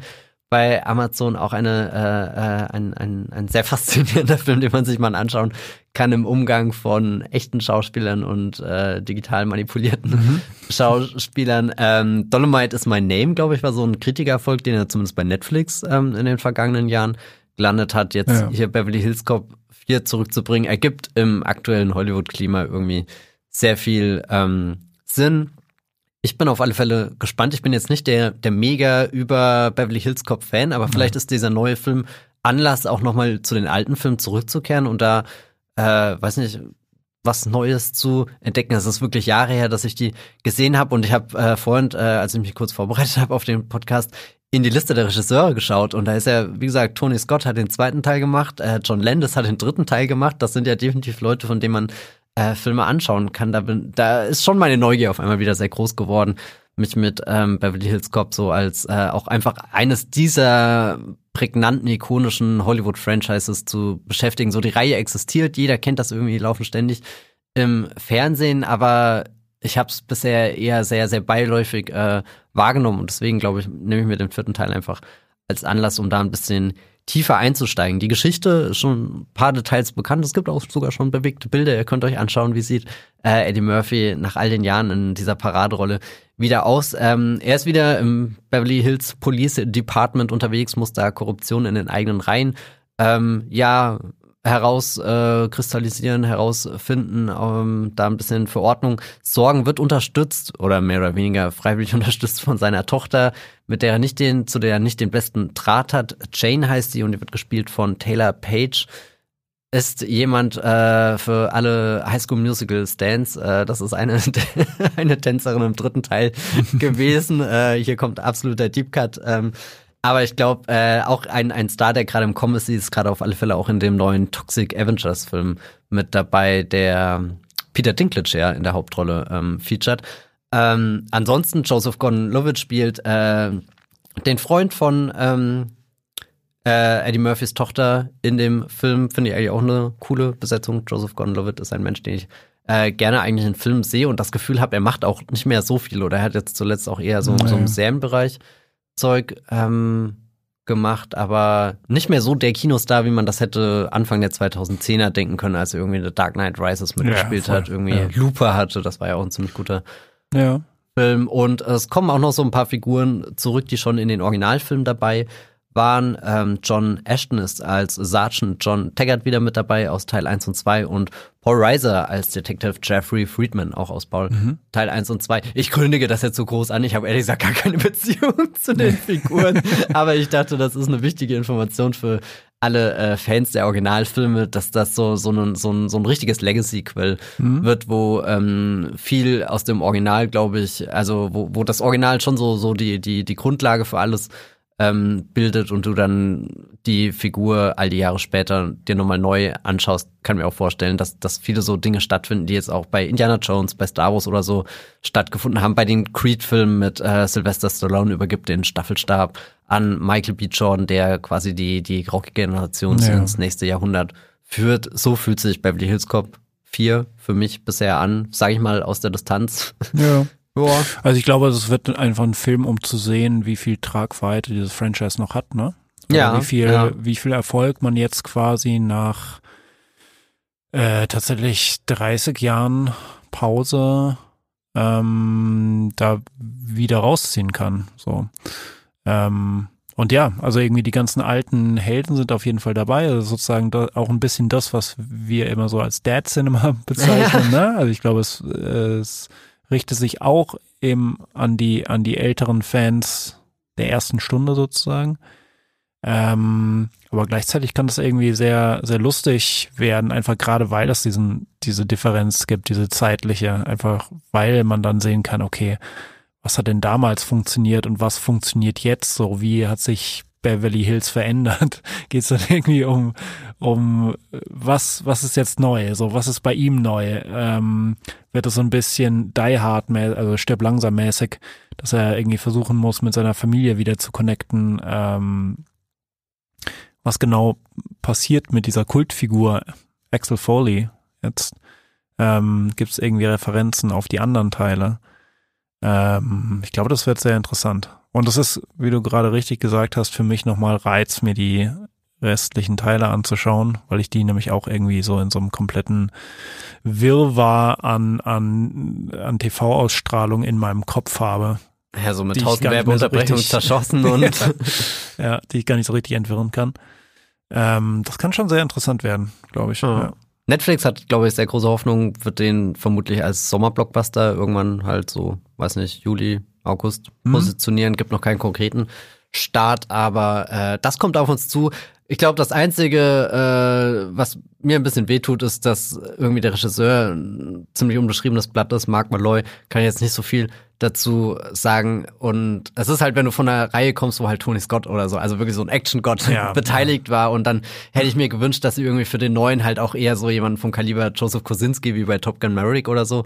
bei Amazon auch eine, äh, äh, ein, ein, ein sehr faszinierender Film, den man sich mal anschauen kann im Umgang von echten Schauspielern und äh, digital manipulierten mhm. Schauspielern. Ähm, Dolomite is My Name, glaube ich, war so ein Kritikerfolg, den er zumindest bei Netflix ähm, in den vergangenen Jahren gelandet hat. Jetzt ja. hier Beverly Hills Cop 4 zurückzubringen, ergibt im aktuellen Hollywood-Klima irgendwie sehr viel ähm, Sinn. Ich bin auf alle Fälle gespannt. Ich bin jetzt nicht der, der mega über Beverly Hills Cop Fan, aber vielleicht ist dieser neue Film Anlass, auch nochmal zu den alten Filmen zurückzukehren und da, äh, weiß nicht, was Neues zu entdecken. Es ist wirklich Jahre her, dass ich die gesehen habe und ich habe äh, vorhin, äh, als ich mich kurz vorbereitet habe auf den Podcast, in die Liste der Regisseure geschaut und da ist ja, wie gesagt, Tony Scott hat den zweiten Teil gemacht, äh, John Landis hat den dritten Teil gemacht. Das sind ja definitiv Leute, von denen man äh, Filme anschauen kann. Da, bin, da ist schon meine Neugier auf einmal wieder sehr groß geworden, mich mit ähm, Beverly Hills Cop so als äh, auch einfach eines dieser prägnanten, ikonischen Hollywood-Franchises zu beschäftigen. So die Reihe existiert, jeder kennt das irgendwie, laufen ständig im Fernsehen, aber ich habe es bisher eher sehr, sehr beiläufig äh, wahrgenommen und deswegen glaube ich, nehme ich mir den vierten Teil einfach als Anlass, um da ein bisschen tiefer einzusteigen. Die Geschichte ist schon ein paar Details bekannt. Es gibt auch sogar schon bewegte Bilder. Ihr könnt euch anschauen, wie sieht äh, Eddie Murphy nach all den Jahren in dieser Paraderolle wieder aus. Ähm, er ist wieder im Beverly Hills Police Department unterwegs, muss da Korruption in den eigenen Reihen ähm, ja herauskristallisieren, äh, herausfinden, ähm, da ein bisschen für Ordnung sorgen, wird unterstützt oder mehr oder weniger freiwillig unterstützt von seiner Tochter, mit der er nicht den, zu der er nicht den besten Draht hat. Jane heißt sie und die wird gespielt von Taylor Page. Ist jemand äh, für alle High School Musical Stands. Äh, das ist eine, eine Tänzerin im dritten Teil gewesen. Äh, hier kommt absoluter Deep Cut. Ähm, aber ich glaube, äh, auch ein, ein Star, der gerade im Comedy ist, gerade auf alle Fälle auch in dem neuen Toxic Avengers Film mit dabei, der Peter Dinklage ja in der Hauptrolle ähm, featured. Ähm, ansonsten Joseph Gordon-Levitt spielt äh, den Freund von ähm, äh, Eddie Murphys Tochter in dem Film. Finde ich eigentlich auch eine coole Besetzung. Joseph Gordon-Levitt ist ein Mensch, den ich äh, gerne eigentlich in Filmen sehe und das Gefühl habe, er macht auch nicht mehr so viel oder er hat jetzt zuletzt auch eher so, naja. so im Serienbereich Zeug ähm, gemacht, aber nicht mehr so der Kinostar, wie man das hätte Anfang der 2010er denken können, als er irgendwie The Dark Knight Rises mitgespielt ja, hat, irgendwie ja. Looper hatte, das war ja auch ein ziemlich guter ja. Film und es kommen auch noch so ein paar Figuren zurück, die schon in den Originalfilmen dabei waren. Ähm, John Ashton ist als Sergeant John Taggart wieder mit dabei aus Teil 1 und 2 und Paul Reiser als Detective Jeffrey Friedman auch aus Paul mhm. Teil 1 und 2. Ich kündige das jetzt so groß an. Ich habe ehrlich gesagt gar keine Beziehung zu den Figuren, aber ich dachte, das ist eine wichtige Information für alle äh, Fans der Originalfilme, dass das so so ein, so ein, so ein richtiges Legacy-Quell mhm. wird, wo ähm, viel aus dem Original, glaube ich, also wo, wo das Original schon so so die die die Grundlage für alles ähm, bildet und du dann die Figur all die Jahre später dir nochmal neu anschaust, kann mir auch vorstellen, dass, dass viele so Dinge stattfinden, die jetzt auch bei Indiana Jones, bei Star Wars oder so stattgefunden haben. Bei den Creed-Filmen mit äh, Sylvester Stallone übergibt den Staffelstab an Michael B. Jordan, der quasi die, die Rocky-Generation ja. ins nächste Jahrhundert führt. So fühlt sich Beverly Hills Cop 4 für mich bisher an, sage ich mal aus der Distanz. Ja. Ja. Also ich glaube, es wird einfach ein Film, um zu sehen, wie viel Tragweite dieses Franchise noch hat, ne? Oder ja. Wie viel, ja. wie viel Erfolg man jetzt quasi nach äh, tatsächlich 30 Jahren Pause ähm, da wieder rausziehen kann. So. Ähm, und ja, also irgendwie die ganzen alten Helden sind auf jeden Fall dabei. Also sozusagen auch ein bisschen das, was wir immer so als Dad Cinema bezeichnen. Ja. Ne? Also ich glaube, es, es richtet sich auch eben an die, an die älteren Fans der ersten Stunde sozusagen. Ähm, aber gleichzeitig kann das irgendwie sehr, sehr lustig werden, einfach gerade weil es diesen, diese Differenz gibt, diese zeitliche, einfach weil man dann sehen kann, okay, was hat denn damals funktioniert und was funktioniert jetzt so? Wie hat sich Beverly Hills verändert? Geht es dann irgendwie um, um was, was ist jetzt neu? So, was ist bei ihm neu? Ähm, wird es so ein bisschen Die Hard, also stirb langsam mäßig, dass er irgendwie versuchen muss, mit seiner Familie wieder zu connecten. Ähm, was genau passiert mit dieser Kultfigur Axel Foley jetzt? Ähm, Gibt es irgendwie Referenzen auf die anderen Teile? Ähm, ich glaube, das wird sehr interessant. Und das ist, wie du gerade richtig gesagt hast, für mich nochmal Reiz, mir die restlichen Teile anzuschauen, weil ich die nämlich auch irgendwie so in so einem kompletten Wirrwarr an, an, an TV-Ausstrahlung in meinem Kopf habe. Ja, so mit tausend Werbeunterbrechungen so zerschossen und. ja, die ich gar nicht so richtig entwirren kann. Ähm, das kann schon sehr interessant werden, glaube ich. Ja. Ja. Netflix hat, glaube ich, sehr große Hoffnung, wird den vermutlich als Sommerblockbuster irgendwann halt so, weiß nicht, Juli, August mhm. positionieren. Gibt noch keinen konkreten Start, aber äh, das kommt auf uns zu. Ich glaube, das Einzige, äh, was mir ein bisschen wehtut, ist, dass irgendwie der Regisseur ein ziemlich unbeschriebenes Blatt ist. Mark Malloy kann jetzt nicht so viel dazu sagen. Und es ist halt, wenn du von einer Reihe kommst, wo halt Tony Scott oder so, also wirklich so ein Action-Gott ja, beteiligt ja. war. Und dann hätte ich mir gewünscht, dass sie irgendwie für den neuen halt auch eher so jemanden vom Kaliber Joseph Kosinski wie bei Top Gun Maverick oder so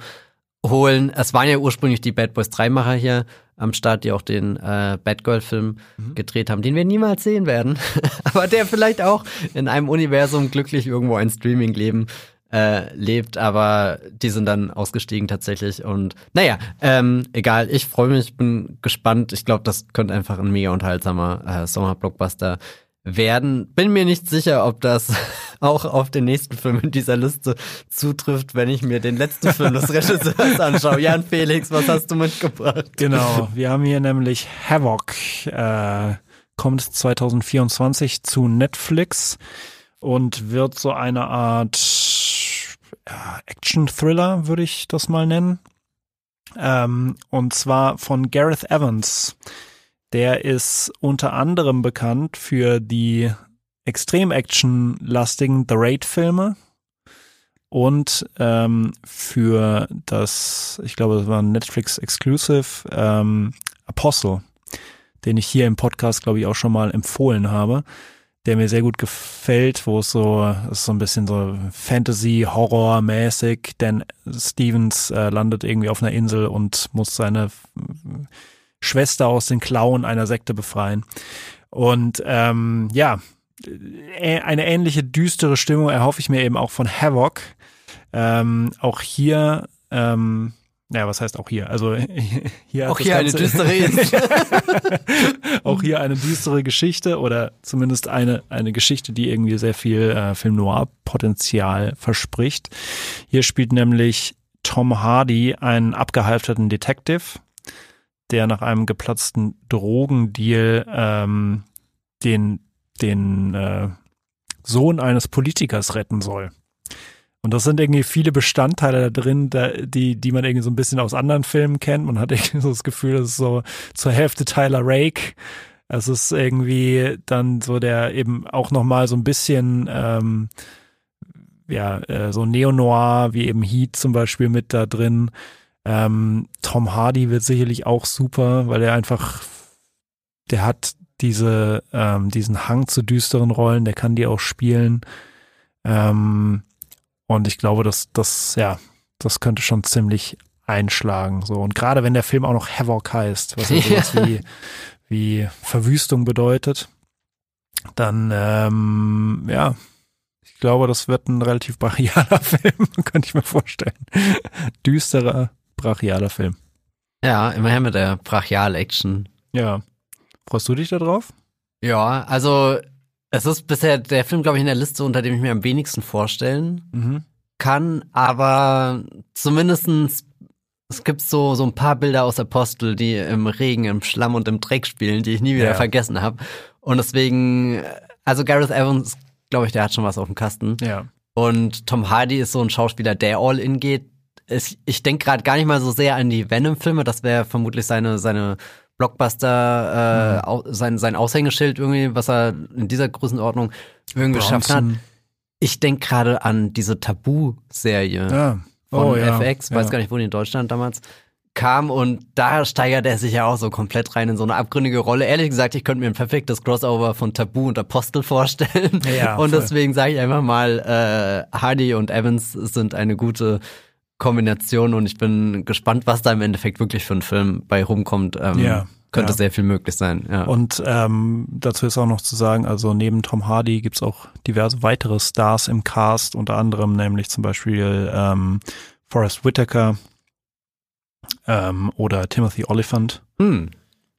holen. Es waren ja ursprünglich die Bad Boys 3 Macher hier am Start, die auch den äh, Batgirl-Film mhm. gedreht haben, den wir niemals sehen werden, aber der vielleicht auch in einem Universum glücklich irgendwo ein Streaming-Leben äh, lebt, aber die sind dann ausgestiegen tatsächlich und naja, ähm, egal, ich freue mich, bin gespannt. Ich glaube, das könnte einfach ein mega unterhaltsamer äh, Sommer-Blockbuster werden. Bin mir nicht sicher, ob das auch auf den nächsten Film in dieser Liste zutrifft, wenn ich mir den letzten Film des Regisseurs anschaue. Jan Felix, was hast du mitgebracht? Genau, wir haben hier nämlich Havoc, äh, kommt 2024 zu Netflix und wird so eine Art ja, Action-Thriller, würde ich das mal nennen. Ähm, und zwar von Gareth Evans. Der ist unter anderem bekannt für die extrem action-lastigen The Raid-Filme und ähm, für das, ich glaube, das war ein Netflix-Exclusive, ähm, Apostle, den ich hier im Podcast, glaube ich, auch schon mal empfohlen habe. der mir sehr gut gefällt, wo es so, ist so ein bisschen so Fantasy-Horror-mäßig, denn Stevens äh, landet irgendwie auf einer Insel und muss seine Schwester aus den Klauen einer Sekte befreien. Und ähm, ja, eine ähnliche düstere Stimmung erhoffe ich mir eben auch von Havoc. Ähm, auch hier ähm, ja, was heißt auch hier? Also hier auch hier eine düstere auch hier eine düstere Geschichte oder zumindest eine eine Geschichte, die irgendwie sehr viel äh, Film Noir Potenzial verspricht. Hier spielt nämlich Tom Hardy einen abgehalfterten Detective, der nach einem geplatzten Drogendeal ähm, den den äh, Sohn eines Politikers retten soll. Und das sind irgendwie viele Bestandteile da drin, da, die, die man irgendwie so ein bisschen aus anderen Filmen kennt. Man hat irgendwie so das Gefühl, das ist so zur Hälfte Tyler Rake. Es ist irgendwie dann so der eben auch nochmal so ein bisschen, ähm, ja, äh, so Neo-Noir, wie eben Heat zum Beispiel mit da drin. Ähm, Tom Hardy wird sicherlich auch super, weil er einfach, der hat diese, ähm, diesen Hang zu düsteren Rollen, der kann die auch spielen. Ähm, und ich glaube, dass das, ja, das könnte schon ziemlich einschlagen. So. Und gerade wenn der Film auch noch Havoc heißt, was ja sowas wie, wie Verwüstung bedeutet, dann ähm, ja, ich glaube, das wird ein relativ brachialer Film, könnte ich mir vorstellen. Düsterer, brachialer Film. Ja, immerhin mit der Brachial-Action. Ja. Freust du dich da drauf? Ja, also es ist bisher der Film, glaube ich, in der Liste, unter dem ich mir am wenigsten vorstellen mhm. kann, aber zumindestens es gibt so, so ein paar Bilder aus Apostel, die im Regen, im Schlamm und im Dreck spielen, die ich nie wieder ja. vergessen habe. Und deswegen, also Gareth Evans, glaube ich, der hat schon was auf dem Kasten. Ja. Und Tom Hardy ist so ein Schauspieler, der all in geht. Ich, ich denke gerade gar nicht mal so sehr an die Venom-Filme, das wäre vermutlich seine, seine Blockbuster, äh, mhm. sein, sein Aushängeschild irgendwie, was er in dieser Größenordnung irgendwie geschafft hat. Ich denke gerade an diese Tabu-Serie ja. oh, von ja. FX, weiß ja. gar nicht, wo die in Deutschland damals kam und da steigert er sich ja auch so komplett rein in so eine abgründige Rolle. Ehrlich gesagt, ich könnte mir ein perfektes Crossover von Tabu und Apostel vorstellen. Ja, und deswegen sage ich einfach mal, äh, Hardy und Evans sind eine gute Kombination und ich bin gespannt, was da im Endeffekt wirklich für ein Film bei rumkommt. Ähm, ja, könnte ja. sehr viel möglich sein. Ja. Und ähm, dazu ist auch noch zu sagen, also neben Tom Hardy gibt's auch diverse weitere Stars im Cast, unter anderem nämlich zum Beispiel ähm, Forrest Whitaker ähm, oder Timothy Oliphant. Hm.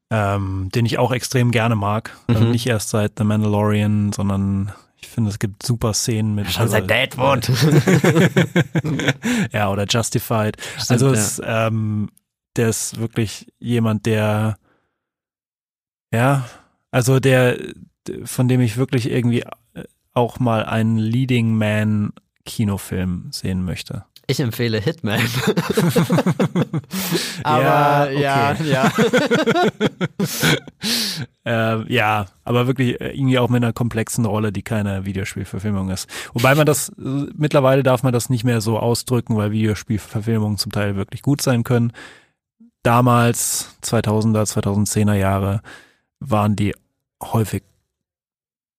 Ähm, den ich auch extrem gerne mag. Also mhm. nicht erst seit The Mandalorian, sondern ich finde, es gibt super Szenen mit. Schon seit Deadwood. ja, oder Justified. Stimmt, also es, ja. ähm, der ist wirklich jemand, der ja, also der, von dem ich wirklich irgendwie auch mal einen Leading Man Kinofilm sehen möchte. Ich empfehle Hitman. aber ja, okay. ja, ja. äh, ja, aber wirklich äh, irgendwie auch mit einer komplexen Rolle, die keine Videospielverfilmung ist. Wobei man das, äh, mittlerweile darf man das nicht mehr so ausdrücken, weil Videospielverfilmungen zum Teil wirklich gut sein können. Damals, 2000er, 2010er Jahre, waren die häufig,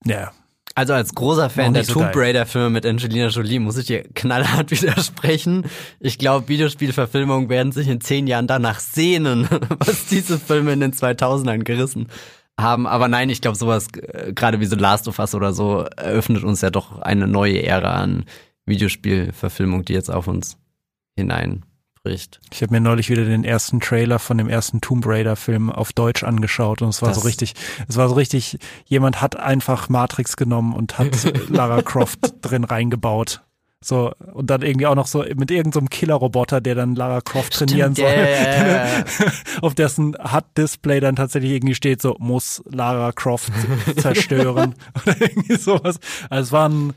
ja, also als großer Fan der so Tomb Raider Filme mit Angelina Jolie muss ich dir knallhart widersprechen. Ich glaube, Videospielverfilmungen werden sich in zehn Jahren danach sehnen, was diese Filme in den 2000ern gerissen haben. Aber nein, ich glaube, sowas, äh, gerade wie so Last of Us oder so, eröffnet uns ja doch eine neue Ära an Videospielverfilmung, die jetzt auf uns hinein spricht. Ich habe mir neulich wieder den ersten Trailer von dem ersten Tomb Raider Film auf Deutsch angeschaut und es war das so richtig, es war so richtig, jemand hat einfach Matrix genommen und hat Lara Croft drin reingebaut. So, und dann irgendwie auch noch so mit irgendeinem so Killerroboter, der dann Lara Croft trainieren Stimmt, soll. Yeah. auf dessen HUD-Display dann tatsächlich irgendwie steht, so muss Lara Croft zerstören. Oder irgendwie sowas. Also es war ein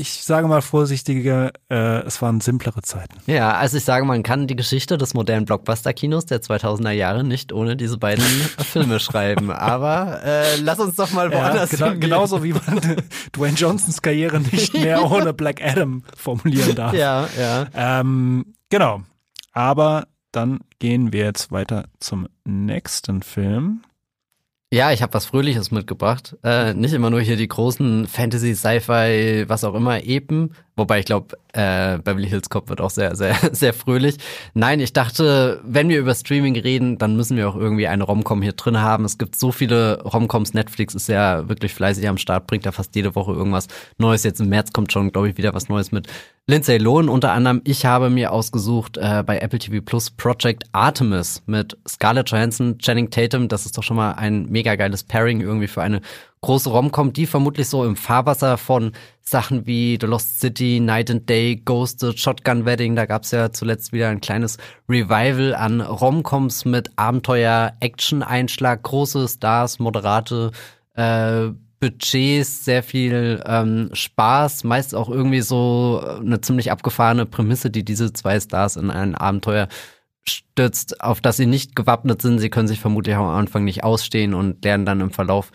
ich sage mal vorsichtiger, äh, es waren simplere Zeiten. Ja, also ich sage, man kann die Geschichte des modernen Blockbuster-Kinos der 2000er Jahre nicht ohne diese beiden Filme schreiben. Aber äh, lass uns doch mal woanders ja, genau, Genauso wie man Dwayne Johnsons Karriere nicht mehr ohne Black Adam formulieren darf. Ja, ja. Ähm, genau. Aber dann gehen wir jetzt weiter zum nächsten Film. Ja, ich habe was Fröhliches mitgebracht. Äh, nicht immer nur hier die großen Fantasy, Sci-Fi, was auch immer, Epen. Wobei ich glaube, äh, Beverly Hills Cop wird auch sehr, sehr, sehr fröhlich. Nein, ich dachte, wenn wir über Streaming reden, dann müssen wir auch irgendwie eine Romcom hier drin haben. Es gibt so viele Romcoms. Netflix ist ja wirklich fleißig am Start, bringt da fast jede Woche irgendwas Neues. Jetzt im März kommt schon, glaube ich, wieder was Neues mit Lindsay Lohan unter anderem. Ich habe mir ausgesucht äh, bei Apple TV Plus Project Artemis mit Scarlett Johansson, Channing Tatum. Das ist doch schon mal ein mega geiles Pairing irgendwie für eine große Romcom, die vermutlich so im Fahrwasser von Sachen wie The Lost City, Night and Day, Ghosted, Shotgun Wedding, da gab's ja zuletzt wieder ein kleines Revival an Romcoms mit Abenteuer, Action-Einschlag, große Stars, moderate äh, Budgets, sehr viel ähm, Spaß, meist auch irgendwie so eine ziemlich abgefahrene Prämisse, die diese zwei Stars in ein Abenteuer stürzt, auf das sie nicht gewappnet sind. Sie können sich vermutlich am Anfang nicht ausstehen und lernen dann im Verlauf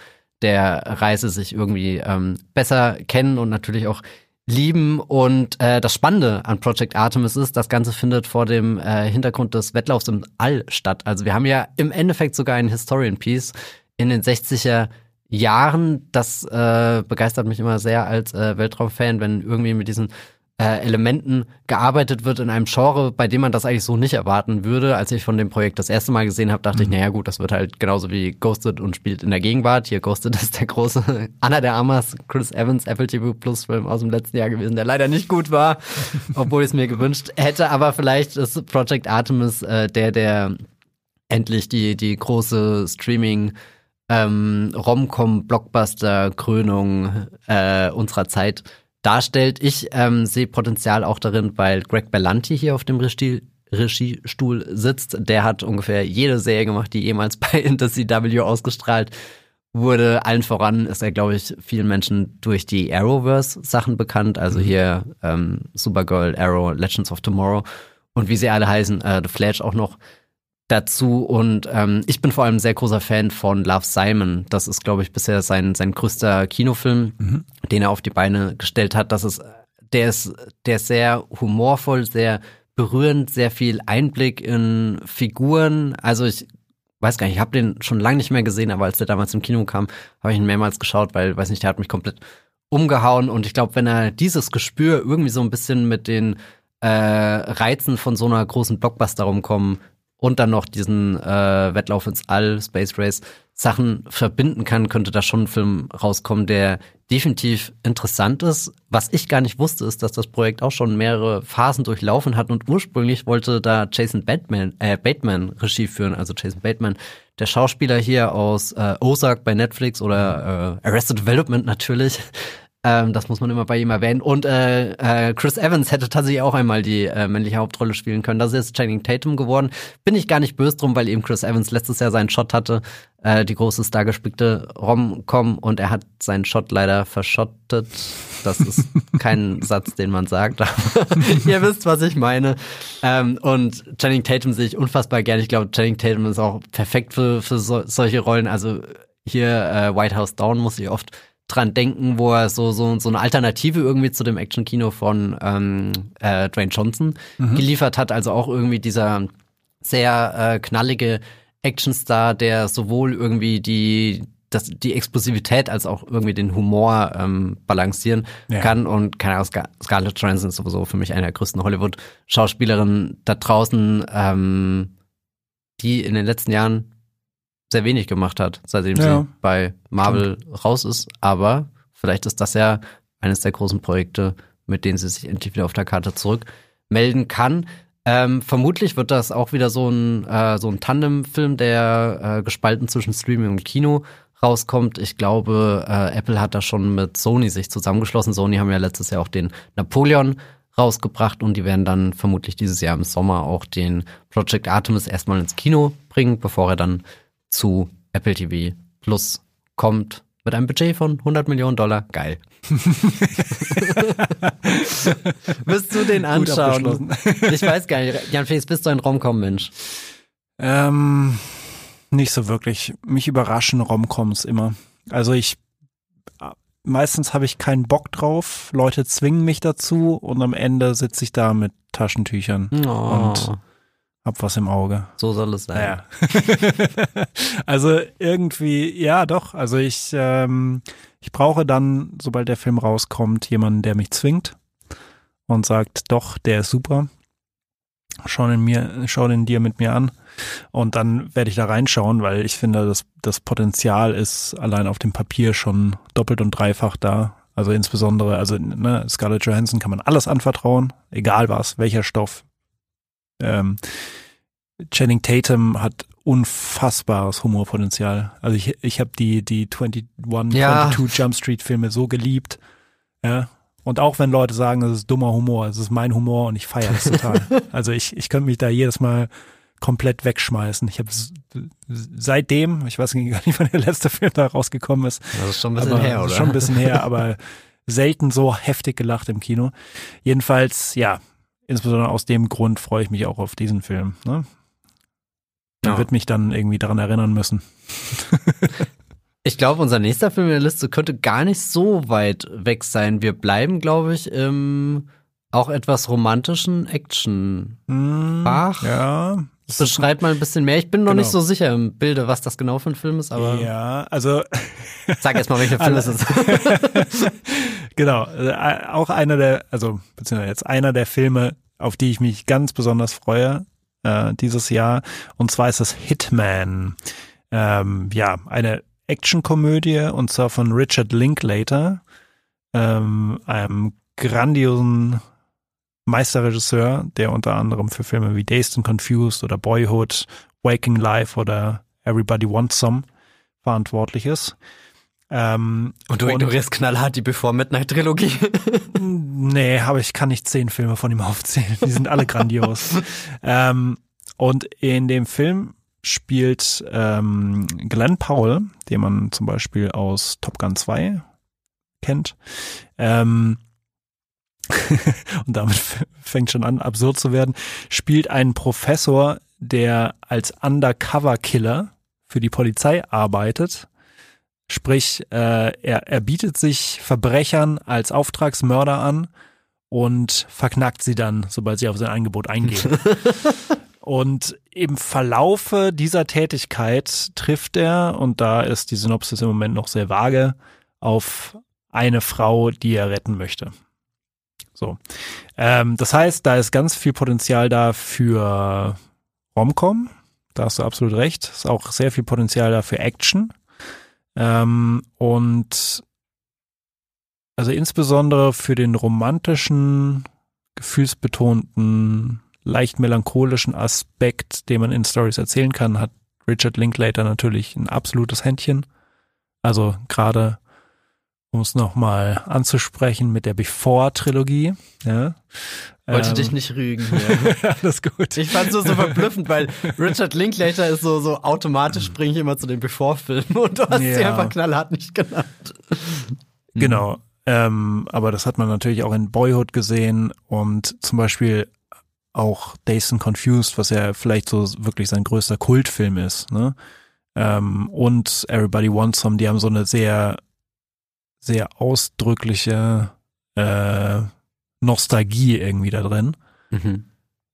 der Reise sich irgendwie ähm, besser kennen und natürlich auch lieben. Und äh, das Spannende an Project Artemis ist, das Ganze findet vor dem äh, Hintergrund des Wettlaufs im All statt. Also wir haben ja im Endeffekt sogar ein Historian Piece in den 60er Jahren. Das äh, begeistert mich immer sehr als äh, Weltraumfan, wenn irgendwie mit diesen äh, Elementen gearbeitet wird in einem Genre, bei dem man das eigentlich so nicht erwarten würde. Als ich von dem Projekt das erste Mal gesehen habe, dachte mhm. ich, naja gut, das wird halt genauso wie Ghosted und spielt in der Gegenwart. Hier Ghosted ist der große Anna der Amas, Chris Evans, Apple TV Plus Film aus dem letzten Jahr gewesen, der leider nicht gut war, obwohl ich es mir gewünscht hätte. Aber vielleicht ist Project Artemis äh, der, der endlich die, die große Streaming- ähm, Rom-Com-Blockbuster-Krönung äh, unserer Zeit darstellt. Ich ähm, sehe Potenzial auch darin, weil Greg Berlanti hier auf dem Regie Regiestuhl sitzt. Der hat ungefähr jede Serie gemacht, die jemals bei Inter CW ausgestrahlt wurde. Allen voran ist er, glaube ich, vielen Menschen durch die Arrowverse-Sachen bekannt. Also mhm. hier ähm, Supergirl, Arrow, Legends of Tomorrow und wie sie alle heißen, äh, The Flash auch noch dazu. Und ähm, ich bin vor allem sehr großer Fan von Love Simon. Das ist, glaube ich, bisher sein, sein größter Kinofilm, mhm. den er auf die Beine gestellt hat. Das ist, der ist, der ist sehr humorvoll, sehr berührend, sehr viel Einblick in Figuren. Also ich weiß gar nicht, ich habe den schon lange nicht mehr gesehen, aber als der damals im Kino kam, habe ich ihn mehrmals geschaut, weil, weiß nicht, der hat mich komplett umgehauen. Und ich glaube, wenn er dieses Gespür irgendwie so ein bisschen mit den äh, Reizen von so einer großen Blockbuster rumkommen und dann noch diesen äh, Wettlauf ins All, Space Race, Sachen verbinden kann, könnte da schon ein Film rauskommen, der definitiv interessant ist. Was ich gar nicht wusste, ist, dass das Projekt auch schon mehrere Phasen durchlaufen hat und ursprünglich wollte da Jason Bateman, äh, Bateman Regie führen, also Jason Bateman, der Schauspieler hier aus äh, Ozark bei Netflix oder äh, Arrested Development natürlich. Ähm, das muss man immer bei ihm erwähnen. Und äh, äh, Chris Evans hätte tatsächlich auch einmal die äh, männliche Hauptrolle spielen können. Das ist Channing Tatum geworden. Bin ich gar nicht böse drum, weil eben Chris Evans letztes Jahr seinen Shot hatte, äh, die große stargespickte Rom-Com und er hat seinen Shot leider verschottet. Das ist kein Satz, den man sagt, aber ihr wisst, was ich meine. Ähm, und Channing Tatum sehe ich unfassbar gerne. Ich glaube, Channing Tatum ist auch perfekt für, für so, solche Rollen. Also hier äh, White House Down muss ich oft dran denken, wo er so, so, so eine Alternative irgendwie zu dem Action-Kino von ähm, äh, Dwayne Johnson mhm. geliefert hat. Also auch irgendwie dieser sehr äh, knallige Actionstar, der sowohl irgendwie die, das, die Explosivität als auch irgendwie den Humor ähm, balancieren ja. kann. Und keine Ahnung, Scar Scarlett Johansson ist sowieso für mich eine der größten Hollywood-Schauspielerinnen da draußen, ähm, die in den letzten Jahren sehr wenig gemacht hat, seitdem ja. sie bei Marvel Stimmt. raus ist. Aber vielleicht ist das ja eines der großen Projekte, mit denen sie sich endlich wieder auf der Karte zurückmelden kann. Ähm, vermutlich wird das auch wieder so ein, äh, so ein Tandem-Film, der äh, gespalten zwischen Streaming und Kino rauskommt. Ich glaube, äh, Apple hat da schon mit Sony sich zusammengeschlossen. Sony haben ja letztes Jahr auch den Napoleon rausgebracht und die werden dann vermutlich dieses Jahr im Sommer auch den Project Artemis erstmal ins Kino bringen, bevor er dann zu Apple TV Plus kommt mit einem Budget von 100 Millionen Dollar. Geil. Wirst du den anschauen? ich weiß gar nicht. Jan Felix, bist du ein Romcom-Mensch? Ähm, nicht so wirklich. Mich überraschen Romcoms immer. Also ich meistens habe ich keinen Bock drauf. Leute zwingen mich dazu und am Ende sitze ich da mit Taschentüchern oh. und hab was im Auge. So soll es sein. Naja. also irgendwie, ja doch. Also ich, ähm, ich brauche dann, sobald der Film rauskommt, jemanden, der mich zwingt und sagt, doch, der ist super. Schau den mir, schau den dir mit mir an. Und dann werde ich da reinschauen, weil ich finde, das, das Potenzial ist allein auf dem Papier schon doppelt und dreifach da. Also insbesondere, also ne, Scarlett Johansson kann man alles anvertrauen, egal was, welcher Stoff. Ähm, Channing Tatum hat unfassbares Humorpotenzial. Also ich, ich habe die, die 21, Ja. 22 Jump Street Filme so geliebt. Ja. Und auch wenn Leute sagen, das ist dummer Humor, es ist mein Humor und ich feiere das total. also ich, ich könnte mich da jedes Mal komplett wegschmeißen. Ich habe seitdem, ich weiß gar nicht, wann der letzte Film da rausgekommen ist, Das ist schon ein bisschen aber her, oder? ist Schon ein bisschen her, aber selten so heftig gelacht im Kino. Jedenfalls, ja, insbesondere aus dem Grund freue ich mich auch auf diesen Film. Ne? Man Ja. wird mich dann irgendwie daran erinnern müssen. Ich glaube, unser nächster Film in der Liste könnte gar nicht so weit weg sein. Wir bleiben, glaube ich, im auch etwas romantischen Action. Hm. Ja. Beschreib mal ein bisschen mehr. Ich bin noch Genau. nicht so sicher im Bilde, was das genau für ein Film ist, aber ja, also sag erst mal, welcher Film es ist. genau, äh, auch einer der, also beziehungsweise jetzt einer der Filme, auf die ich mich ganz besonders freue äh, dieses Jahr. Und zwar ist es Hitman. Ähm, ja, eine Actionkomödie und zwar von Richard Linklater, ähm, einem grandiosen Meisterregisseur, der unter anderem für Filme wie Dazed and Confused oder Boyhood, Waking Life oder Everybody Wants Some verantwortlich ist. Ähm, Und du ignorierst knallhart die Before Midnight Trilogie. Nee, aber ich kann nicht zehn Filme von ihm aufzählen. Die sind alle grandios. ähm, und in dem Film spielt ähm, Glenn Powell, den man zum Beispiel aus Top Gun 2 kennt. Ähm, und damit fängt schon an, absurd zu werden, spielt einen Professor, der als Undercover-Killer für die Polizei arbeitet. Sprich, äh, er, er bietet sich Verbrechern als Auftragsmörder an und verknackt sie dann, sobald sie auf sein Angebot eingehen. und im Verlaufe dieser Tätigkeit trifft er, und da ist die Synopsis im Moment noch sehr vage, auf eine Frau, die er retten möchte. So. Ähm, das heißt, da ist ganz viel Potenzial da für Romcom. Da hast du absolut recht. Ist auch sehr viel Potenzial da für Action. Ähm, und also insbesondere für den romantischen, gefühlsbetonten, leicht melancholischen Aspekt, den man in Stories erzählen kann, hat Richard Linklater natürlich ein absolutes Händchen. Also gerade, um es nochmal anzusprechen, mit der Before-Trilogie. Ja. Wollte Ähm, dich nicht rügen. Alles gut. Ich fand es so verblüffend, weil Richard Linklater ist so, so automatisch springe ich immer zu den Before-Filmen und du hast sie Ja. einfach knallhart nicht genannt. Genau. Ähm, aber das hat man natürlich auch in Boyhood gesehen und zum Beispiel auch Dazed and Confused, was ja vielleicht so wirklich sein größter Kultfilm ist, ne? Ähm, und Everybody Wants Some, die haben so eine sehr, sehr ausdrückliche äh, Nostalgie irgendwie da drin, Mhm.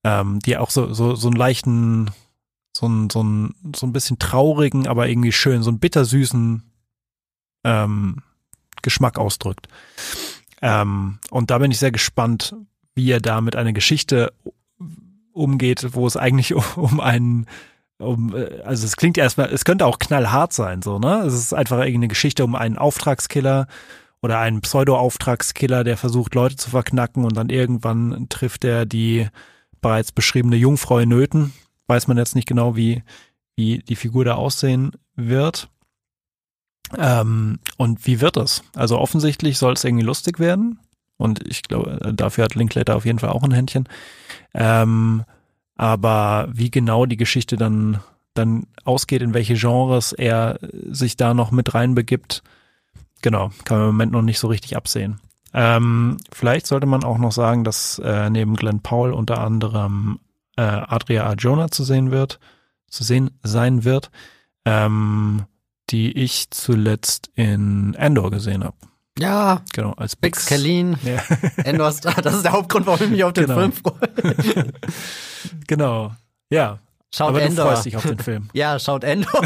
ähm, die auch so, so, so einen leichten, so ein, so ein, so ein bisschen traurigen, aber irgendwie schön, so einen bittersüßen ähm, Geschmack ausdrückt. Ähm, und da bin ich sehr gespannt, wie er da mit einer Geschichte umgeht, wo es eigentlich um, um einen, um, äh, also es klingt erstmal, es könnte auch knallhart sein, so, ne? Es ist einfach irgendeine Geschichte um einen Auftragskiller oder einen Pseudo-Auftragskiller, der versucht, Leute zu verknacken und dann irgendwann trifft er die bereits beschriebene Jungfrau in Nöten. Weiß man jetzt nicht genau, wie, wie die Figur da aussehen wird. Ähm, und wie wird es? Also offensichtlich soll es irgendwie lustig werden. Und ich glaube, dafür hat Linklater auf jeden Fall auch ein Händchen. Ähm, aber wie genau die Geschichte dann, dann ausgeht, in welche Genres er sich da noch mit reinbegibt, genau, kann man im Moment noch nicht so richtig absehen. Ähm, vielleicht sollte man auch noch sagen, dass äh, neben Glenn Powell unter anderem äh, Adria Arjona zu sehen wird, zu sehen sein wird, ähm, die ich zuletzt in Endor gesehen habe. Ja, Genau, als Big Bix. Scalene, Ja, Endor Star, das ist der Hauptgrund, warum ich mich auf den Genau. Film freue. genau. Ja. Schaut aber Endor. du freust dich auf den Film. Ja, schaut Endor.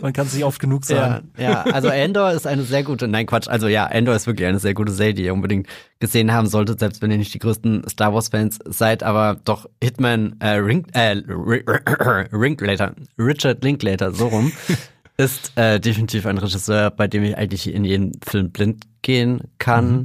Man kann es nicht oft genug sagen. Ja, ja, also Endor ist eine sehr gute, nein Quatsch, also ja, Endor ist wirklich eine sehr gute Serie, die ihr unbedingt gesehen haben solltet, selbst wenn ihr nicht die größten Star Wars Fans seid, aber doch Hitman äh, Ring, äh, Ringlater, Richard Linklater, so rum, ist äh, definitiv ein Regisseur, bei dem ich eigentlich in jeden Film blind gehen kann. Mhm.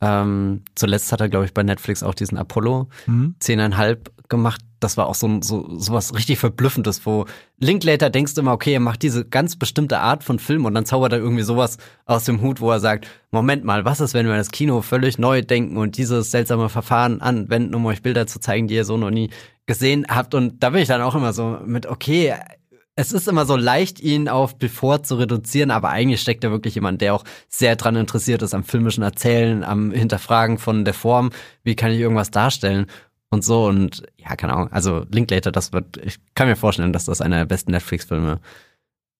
Ähm, zuletzt hat er, glaube ich, bei Netflix auch diesen Apollo mhm. 10,5 gemacht. Das war auch so, so, so was richtig Verblüffendes, wo Linklater denkst du immer, okay, er macht diese ganz bestimmte Art von Film und dann zaubert er irgendwie sowas aus dem Hut, wo er sagt, Moment mal, was ist, wenn wir das Kino völlig neu denken und dieses seltsame Verfahren anwenden, um euch Bilder zu zeigen, die ihr so noch nie gesehen habt. Und da bin ich dann auch immer so mit, okay, es ist immer so leicht, ihn auf Bevor zu reduzieren, aber eigentlich steckt da wirklich jemand, der auch sehr dran interessiert ist am filmischen Erzählen, am Hinterfragen von der Form, wie kann ich irgendwas darstellen und so und ja, keine Ahnung. Also Linklater, das wird, ich kann mir vorstellen, dass das einer der besten Netflix-Filme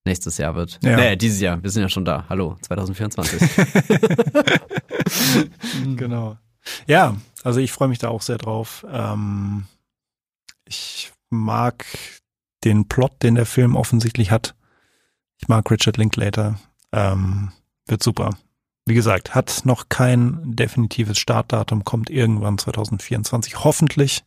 nächstes Jahr wird. Ja. Nee, dieses Jahr. Wir sind ja schon da. Hallo, 2024. genau. Ja, also ich freue mich da auch sehr drauf. Ähm, ich mag den Plot, den der Film offensichtlich hat. Ich mag Richard Linklater. Ähm, wird super. Wie gesagt, hat noch kein definitives Startdatum, kommt irgendwann 2024, hoffentlich.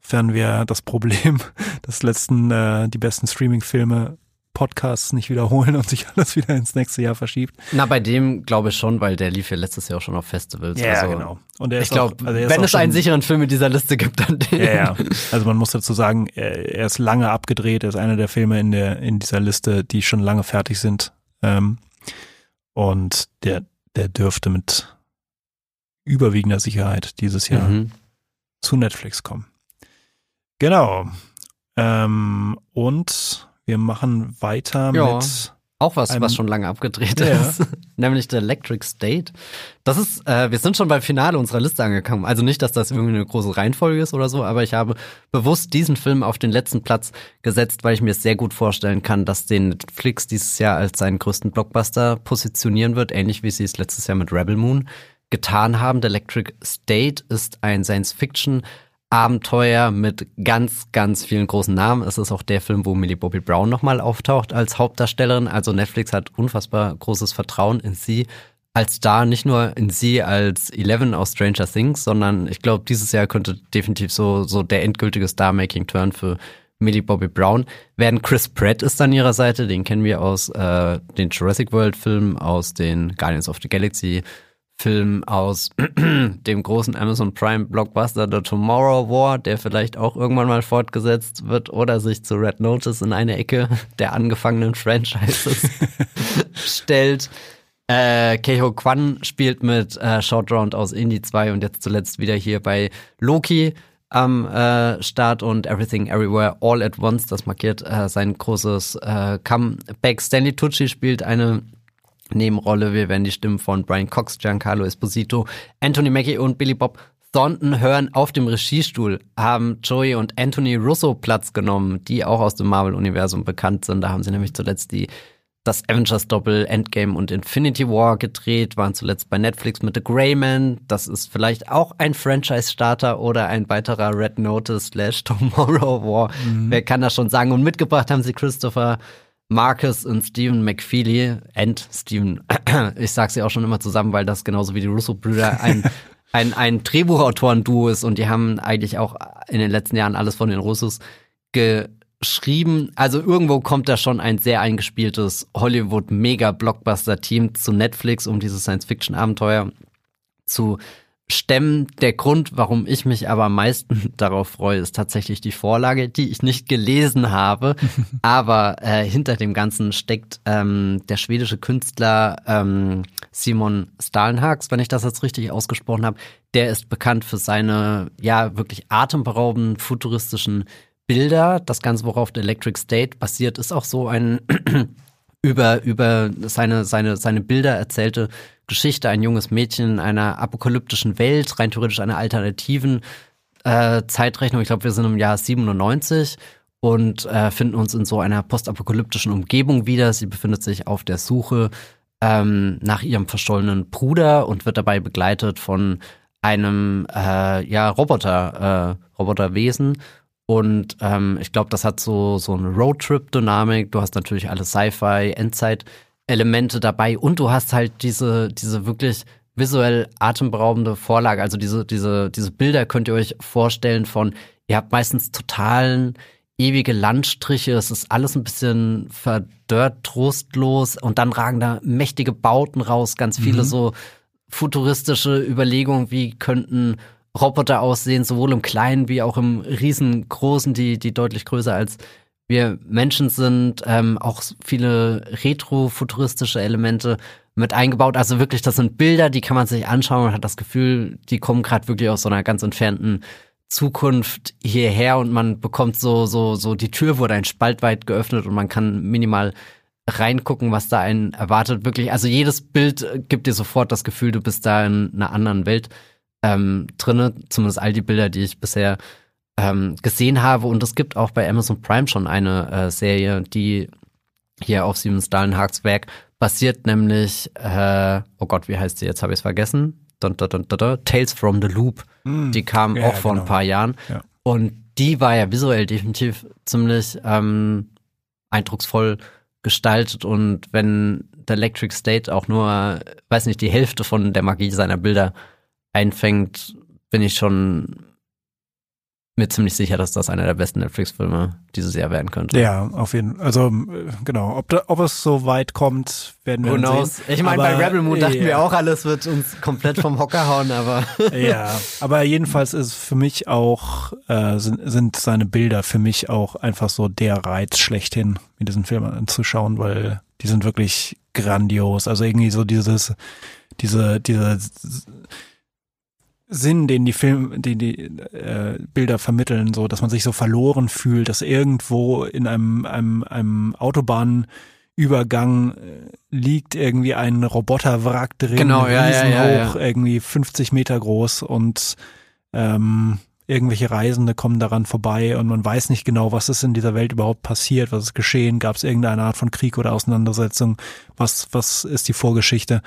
Sofern wir das Problem des letzten, äh, die besten Streaming-Filme Podcasts nicht wiederholen und sich alles wieder ins nächste Jahr verschiebt. Na, bei dem glaube ich schon, weil der lief ja letztes Jahr auch schon auf Festivals. Ja, also, genau. Und ich glaube, also wenn es einen sicheren Film in dieser Liste gibt, dann den. Ja, ja. Also man muss dazu sagen, er ist lange abgedreht, er ist einer der Filme in der in dieser Liste, die schon lange fertig sind. Ähm, und der der dürfte mit überwiegender Sicherheit dieses Jahr mhm. zu Netflix kommen. Genau. Ähm, und wir machen weiter ja, mit. Auch was, was schon lange abgedreht ja. ist. Nämlich der Electric State. Das ist, äh, wir sind schon beim Finale unserer Liste angekommen. Also nicht, dass das irgendwie eine große Reihenfolge ist oder so, aber ich habe bewusst diesen Film auf den letzten Platz gesetzt, weil ich mir sehr gut vorstellen kann, dass den Netflix dieses Jahr als seinen größten Blockbuster positionieren wird, ähnlich wie sie es letztes Jahr mit Rebel Moon getan haben. The Electric State ist ein Science-Fiction Abenteuer mit ganz, ganz vielen großen Namen. Es ist auch der Film, wo Millie Bobby Brown nochmal auftaucht als Hauptdarstellerin. Also Netflix hat unfassbar großes Vertrauen in sie als Star, nicht nur in sie als Eleven aus Stranger Things, sondern ich glaube, dieses Jahr könnte definitiv so, so der endgültige Star-Making-Turn für Millie Bobby Brown werden. Chris Pratt ist an ihrer Seite, den kennen wir aus äh, den Jurassic World-Filmen, aus den Guardians of the Galaxy Film aus dem großen Amazon Prime Blockbuster The Tomorrow War, der vielleicht auch irgendwann mal fortgesetzt wird oder sich zu Red Notice in eine Ecke der angefangenen Franchises stellt. Äh, Keho Kwan spielt mit äh, Short Round aus Indie 2 und jetzt zuletzt wieder hier bei Loki am äh, Start und Everything Everywhere All at Once. Das markiert äh, sein großes äh, Comeback. Stanley Tucci spielt eine Nebenrolle. Wir werden die Stimmen von Brian Cox, Giancarlo Esposito, Anthony Mackie und Billy Bob Thornton hören. Auf dem Regiestuhl haben Joey und Anthony Russo Platz genommen, die auch aus dem Marvel-Universum bekannt sind. Da haben sie nämlich zuletzt die das Avengers-Doppel Endgame und Infinity War gedreht, waren zuletzt bei Netflix mit The Greyman. Das ist vielleicht auch ein Franchise-Starter oder ein weiterer Red Notice slash Tomorrow War. Mhm. Wer kann das schon sagen? Und mitgebracht haben sie Christopher Marcus und Stephen McFeely, and Stephen, ich sag's ja auch schon immer zusammen, weil das genauso wie die Russo-Brüder ein, ein, ein Drehbuchautoren-Duo ist und die haben eigentlich auch in den letzten Jahren alles von den Russos geschrieben. Also irgendwo kommt da schon ein sehr eingespieltes Hollywood-Mega-Blockbuster-Team zu Netflix, um dieses Science-Fiction-Abenteuer zu stemmen. Der Grund, warum ich mich aber am meisten darauf freue, ist tatsächlich die Vorlage, die ich nicht gelesen habe. aber äh, hinter dem Ganzen steckt ähm, der schwedische Künstler ähm, Simon Stalenhags, wenn ich das jetzt richtig ausgesprochen habe. Der ist bekannt für seine ja wirklich atemberaubenden futuristischen Bilder. Das Ganze, worauf der Electric State basiert, ist auch so ein über, über seine, seine, seine Bilder erzählte Geschichte. Ein junges Mädchen in einer apokalyptischen Welt, rein theoretisch einer alternativen äh, Zeitrechnung. Ich glaube, wir sind im Jahr 97 und äh, finden uns in so einer postapokalyptischen Umgebung wieder. Sie befindet sich auf der Suche ähm, nach ihrem verstollenen Bruder und wird dabei begleitet von einem äh, ja Roboter äh, Roboterwesen Und ähm, ich glaube, das hat so, so eine Roadtrip-Dynamik. Du hast natürlich alle Sci-Fi, Endzeit-Elemente dabei und du hast halt diese, diese wirklich visuell atemberaubende Vorlage. Also diese, diese, diese Bilder könnt ihr euch vorstellen von, ihr habt meistens totalen ewige Landstriche, es ist alles ein bisschen verdörrt, trostlos und dann ragen da mächtige Bauten raus, ganz viele mhm. so futuristische Überlegungen, wie könnten Roboter aussehen, sowohl im Kleinen wie auch im Riesengroßen, die, die deutlich größer als wir Menschen sind, ähm, auch viele retro-futuristische Elemente mit eingebaut. Also wirklich, das sind Bilder, die kann man sich anschauen und hat das Gefühl, die kommen gerade wirklich aus so einer ganz entfernten Zukunft hierher und man bekommt so, so, so, die Tür wurde ein Spalt weit geöffnet und man kann minimal reingucken, was da einen erwartet. Wirklich, also jedes Bild gibt dir sofort das Gefühl, du bist da in einer anderen Welt ähm, drinne. Zumindest all die Bilder, die ich bisher ähm, gesehen habe. Und es gibt auch bei Amazon Prime schon eine äh, Serie, die hier auf Simon Stalenhags Werk basiert, nämlich, äh, oh Gott, wie heißt sie? Jetzt habe ich es vergessen. Dun, dun, dun, dun, Tales from the Loop. Mm, die kam ja, auch vor genau. ein paar Jahren. Ja. Und die war ja visuell definitiv ziemlich ähm, eindrucksvoll gestaltet. Und wenn der Electric State auch nur, weiß nicht, die Hälfte von der Magie seiner Bilder einfängt, bin ich schon mir ziemlich sicher, dass das einer der besten Netflix-Filme dieses Jahr werden könnte. Ja, auf jeden Fall. Also genau, ob, da, ob es so weit kommt, werden wir Who sehen. Ich meine, bei Rebel Moon dachten ja. wir auch, alles wird uns komplett vom Hocker hauen, aber ja, aber jedenfalls ist für mich auch äh, sind, sind seine Bilder für mich auch einfach so der Reiz schlechthin, mir diesen Film anzuschauen, weil die sind wirklich grandios. Also irgendwie so dieses diese diese Sinn, den die Film, den die äh, Bilder vermitteln, so, dass man sich so verloren fühlt, dass irgendwo in einem einem, einem Autobahnübergang äh, liegt irgendwie ein Roboterwrack drin, genau, ja, ja, ja, hoch, ja. irgendwie 50 Meter groß und ähm, irgendwelche Reisende kommen daran vorbei und man weiß nicht genau, was ist in dieser Welt überhaupt passiert, was ist geschehen, gab es irgendeine Art von Krieg oder Auseinandersetzung, was was ist die Vorgeschichte?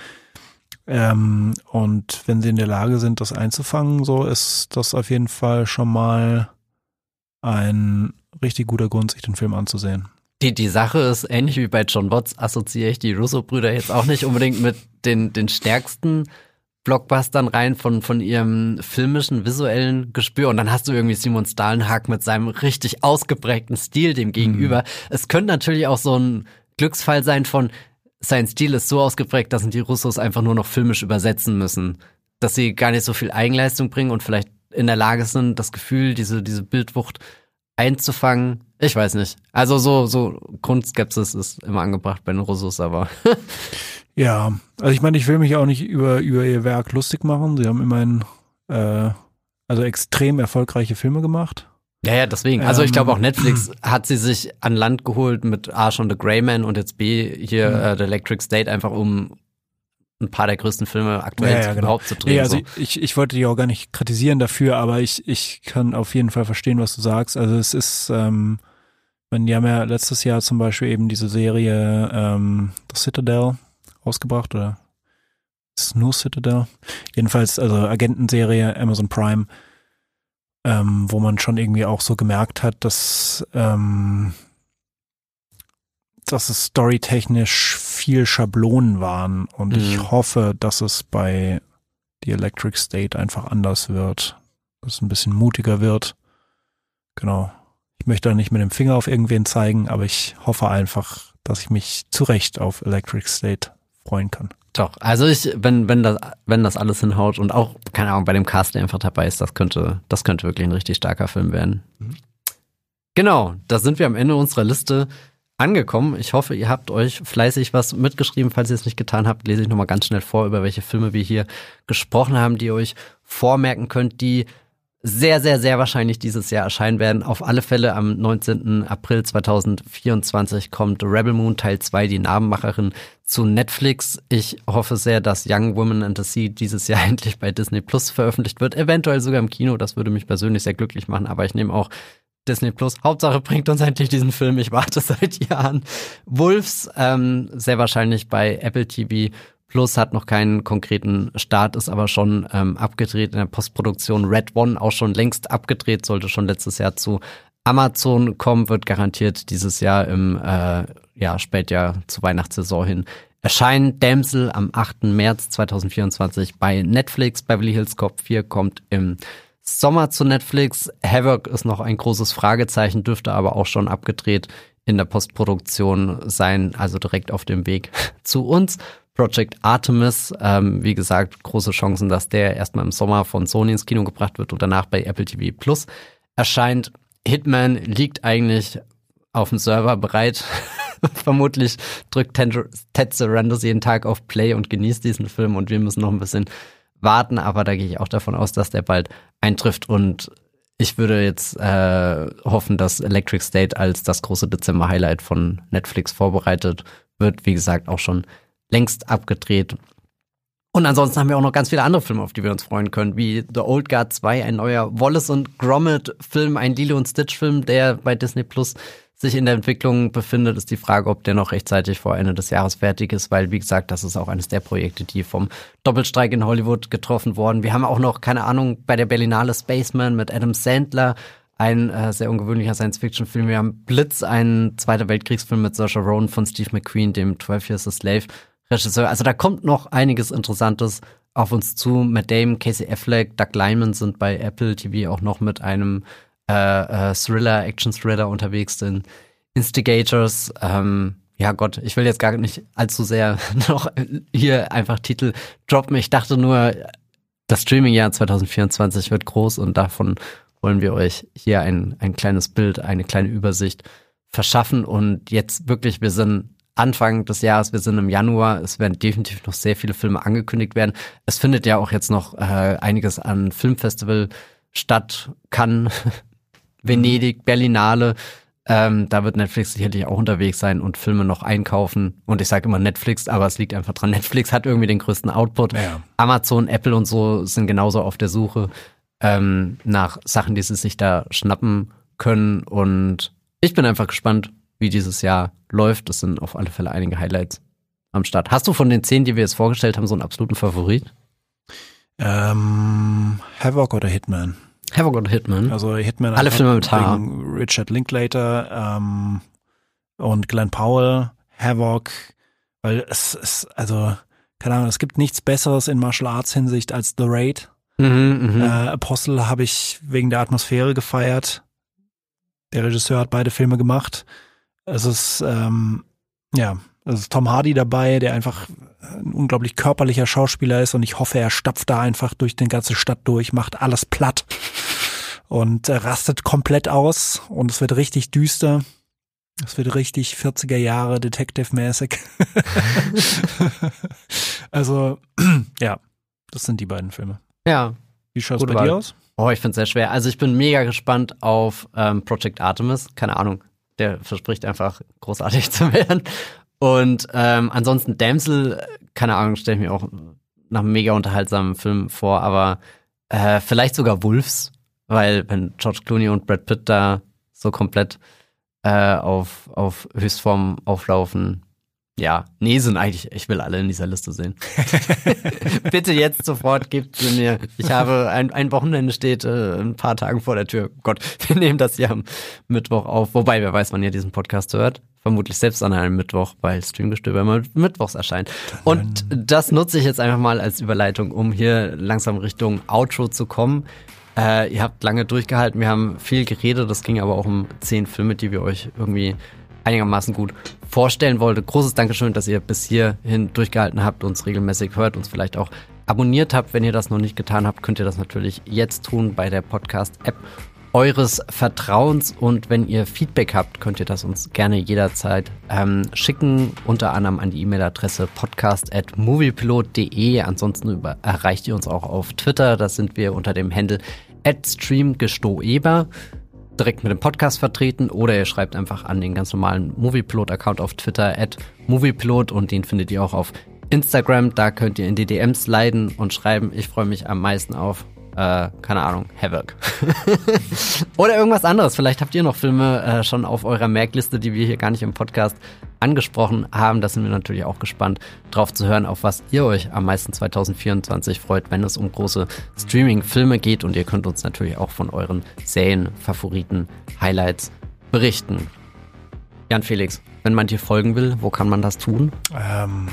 Ähm, und wenn sie in der Lage sind, das einzufangen, so ist das auf jeden Fall schon mal ein richtig guter Grund, sich den Film anzusehen. Die, die Sache ist, ähnlich wie bei John Watts, assoziiere ich die Russo-Brüder jetzt auch nicht unbedingt mit den, den stärksten Blockbustern rein von, von ihrem filmischen, visuellen Gespür. Und dann hast du irgendwie Simon Stalenhag mit seinem richtig ausgeprägten Stil dem gegenüber. Mhm. Es könnte natürlich auch so ein Glücksfall sein von, sein Stil ist so ausgeprägt, dass die Russos einfach nur noch filmisch übersetzen müssen. Dass sie gar nicht so viel Eigenleistung bringen und vielleicht in der Lage sind, das Gefühl, diese, diese Bildwucht einzufangen. Ich weiß nicht. Also so, so Grundskepsis ist immer angebracht bei den Russos, aber. ja, also ich meine, ich will mich auch nicht über, über ihr Werk lustig machen. Sie haben immerhin äh, also extrem erfolgreiche Filme gemacht. Ja, ja, deswegen. Also ich glaube auch ähm, Netflix hat sie sich an Land geholt mit A schon The Grey Man und jetzt B hier mhm. äh, The Electric State, einfach um ein paar der größten Filme aktuell ja, ja, genau. überhaupt zu drehen. Ja, also so. ich, ich wollte dich auch gar nicht kritisieren dafür, aber ich, ich kann auf jeden Fall verstehen, was du sagst. Also es ist, ähm, die haben ja letztes Jahr zum Beispiel eben diese Serie ähm, The Citadel ausgebracht oder ist es nur Citadel? Jedenfalls, also Agentenserie, Amazon Prime ähm, wo man schon irgendwie auch so gemerkt hat, dass, ähm, dass es storytechnisch viel Schablonen waren und mhm. ich hoffe, dass es bei The Electric State einfach anders wird, dass es ein bisschen mutiger wird. Genau. Ich möchte da nicht mit dem Finger auf irgendwen zeigen, aber ich hoffe einfach, dass ich mich zu Recht auf Electric State freuen kann. Doch, also ich, wenn, wenn das, wenn das alles hinhaut und auch, keine Ahnung, bei dem Cast, der einfach dabei ist, das könnte, das könnte wirklich ein richtig starker Film werden. Mhm. Genau, da sind wir am Ende unserer Liste angekommen. Ich hoffe, ihr habt euch fleißig was mitgeschrieben. Falls ihr es nicht getan habt, lese ich nochmal ganz schnell vor, über welche Filme wir hier gesprochen haben, die ihr euch vormerken könnt, die sehr, sehr, sehr wahrscheinlich dieses Jahr erscheinen werden. Auf alle Fälle am 19. April 2024 kommt Rebel Moon Teil 2, die Narbenmacherin, zu Netflix. Ich hoffe sehr, dass Young Woman and the Sea dieses Jahr endlich bei Disney Plus veröffentlicht wird. Eventuell sogar im Kino. Das würde mich persönlich sehr glücklich machen. Aber ich nehme auch Disney Plus. Hauptsache bringt uns endlich diesen Film. Ich warte seit Jahren. Wolves, ähm, sehr wahrscheinlich bei Apple TV Plus hat noch keinen konkreten Start, ist aber schon ähm, abgedreht in der Postproduktion. Red One auch schon längst abgedreht, sollte schon letztes Jahr zu Amazon kommen, wird garantiert dieses Jahr im äh, ja, Spätjahr zur Weihnachtssaison hin erscheinen. Damsel am 8. März 2024 bei Netflix. Beverly Hills Cop 4 kommt im Sommer zu Netflix. Havoc ist noch ein großes Fragezeichen, dürfte aber auch schon abgedreht in der Postproduktion sein, also direkt auf dem Weg zu uns. Project Artemis, ähm, wie gesagt, große Chancen, dass der erstmal im Sommer von Sony ins Kino gebracht wird und danach bei Apple TV Plus erscheint. Hitman liegt eigentlich auf dem Server bereit. Vermutlich drückt Ted Sarandos jeden Tag auf Play und genießt diesen Film und wir müssen noch ein bisschen warten, aber da gehe ich auch davon aus, dass der bald eintrifft und ich würde jetzt äh, hoffen, dass Electric State als das große Dezember-Highlight von Netflix vorbereitet wird. Wie gesagt, auch schon längst abgedreht. Und ansonsten haben wir auch noch ganz viele andere Filme, auf die wir uns freuen können, wie The Old Guard 2, ein neuer Wallace und Gromit Film, ein Lilo und Stitch Film, der bei Disney Plus sich in der Entwicklung befindet, ist die Frage, ob der noch rechtzeitig vor Ende des Jahres fertig ist, weil, wie gesagt, das ist auch eines der Projekte, die vom Doppelstreik in Hollywood getroffen wurden. Wir haben auch noch, keine Ahnung, bei der Berlinale Spaceman mit Adam Sandler, ein äh, sehr ungewöhnlicher Science-Fiction-Film. Wir haben Blitz, einen Zweiter Weltkriegsfilm mit Saoirse Ronan von Steve McQueen, dem 12 Years a Slave Regisseur. Also da kommt noch einiges Interessantes auf uns zu. Matt Damon, Casey Affleck, Doug Lyman sind bei Apple TV auch noch mit einem äh, äh, Thriller, Action-Thriller unterwegs sind. Instigators, ähm, ja Gott, ich will jetzt gar nicht allzu sehr noch hier einfach Titel droppen. Ich dachte nur, das Streaming-Jahr 2024 wird groß und davon wollen wir euch hier ein, ein kleines Bild, eine kleine Übersicht verschaffen. Und jetzt wirklich, wir sind Anfang des Jahres, wir sind im Januar, es werden definitiv noch sehr viele Filme angekündigt werden. Es findet ja auch jetzt noch äh, einiges an Filmfestival statt, kann Venedig, Berlinale. Ähm, da wird Netflix sicherlich auch unterwegs sein und Filme noch einkaufen. Und ich sage immer Netflix, aber es liegt einfach dran. Netflix hat irgendwie den größten Output. Ja. Amazon, Apple und so sind genauso auf der Suche ähm, nach Sachen, die sie sich da schnappen können. Und ich bin einfach gespannt, wie dieses Jahr läuft. Das sind auf alle Fälle einige Highlights am Start. Hast du von den zehn, die wir jetzt vorgestellt haben, so einen absoluten Favorit? Ähm, Havoc oder Hitman? Havoc oder Hitman. Also Hitman. Alle Filme mit H. Richard Linklater ähm, und Glenn Powell, Havoc, weil es ist, also, keine Ahnung, es gibt nichts Besseres in Martial Arts Hinsicht als The Raid. Mhm, mh. äh, Apostel habe ich wegen der Atmosphäre gefeiert. Der Regisseur hat beide Filme gemacht. Es ist, ähm, ja, es ist Tom Hardy dabei, der einfach ein unglaublich körperlicher Schauspieler ist und ich hoffe, er stapft da einfach durch den ganze Stadt durch, macht alles platt und äh, rastet komplett aus und es wird richtig düster. Es wird richtig 40er Jahre Detective-mäßig. also, ja, das sind die beiden Filme. Ja. Wie schaut es bei Wahl. dir aus? Oh, ich finde es sehr schwer. Also ich bin mega gespannt auf ähm, Project Artemis. Keine Ahnung, der verspricht einfach großartig zu werden. Und ähm, ansonsten Damsel, keine Ahnung, stelle ich mir auch nach einem mega unterhaltsamen Film vor, aber äh, vielleicht sogar Wolves, weil wenn George Clooney und Brad Pitt da so komplett äh, auf, auf Höchstform auflaufen, ja, nee, sind eigentlich, ich will alle in dieser Liste sehen. Bitte jetzt sofort gebt sie mir. Ich habe ein, ein Wochenende steht äh, ein paar Tagen vor der Tür. Gott, wir nehmen das hier am Mittwoch auf. Wobei, wer weiß, wann ihr diesen Podcast hört. Vermutlich selbst an einem Mittwoch, weil Streamgestöber immer mittwochs erscheint. Und das nutze ich jetzt einfach mal als Überleitung, um hier langsam Richtung Outro zu kommen. Äh, ihr habt lange durchgehalten, wir haben viel geredet, das ging aber auch um zehn Filme, die wir euch irgendwie einigermaßen gut vorstellen wollte. Großes Dankeschön, dass ihr bis hierhin durchgehalten habt, uns regelmäßig hört, uns vielleicht auch abonniert habt. Wenn ihr das noch nicht getan habt, könnt ihr das natürlich jetzt tun bei der Podcast-App eures Vertrauens. Und wenn ihr Feedback habt, könnt ihr das uns gerne jederzeit ähm, schicken, unter anderem an die E-Mail-Adresse podcast.moviepilot.de. Ansonsten über, erreicht ihr uns auch auf Twitter. Da sind wir unter dem Handle streamgestoeber direkt mit dem Podcast vertreten oder ihr schreibt einfach an den ganz normalen Moviepilot-Account auf Twitter at Moviepilot und den findet ihr auch auf Instagram. Da könnt ihr in die DMs leiden und schreiben. Ich freue mich am meisten auf äh, keine Ahnung, Havoc. Oder irgendwas anderes. Vielleicht habt ihr noch Filme äh, schon auf eurer Merkliste, die wir hier gar nicht im Podcast angesprochen haben. Da sind wir natürlich auch gespannt, drauf zu hören, auf was ihr euch am meisten 2024 freut, wenn es um große Streaming-Filme geht. Und ihr könnt uns natürlich auch von euren Serien, Favoriten, Highlights berichten. Jan Felix, wenn man dir folgen will, wo kann man das tun? Ähm,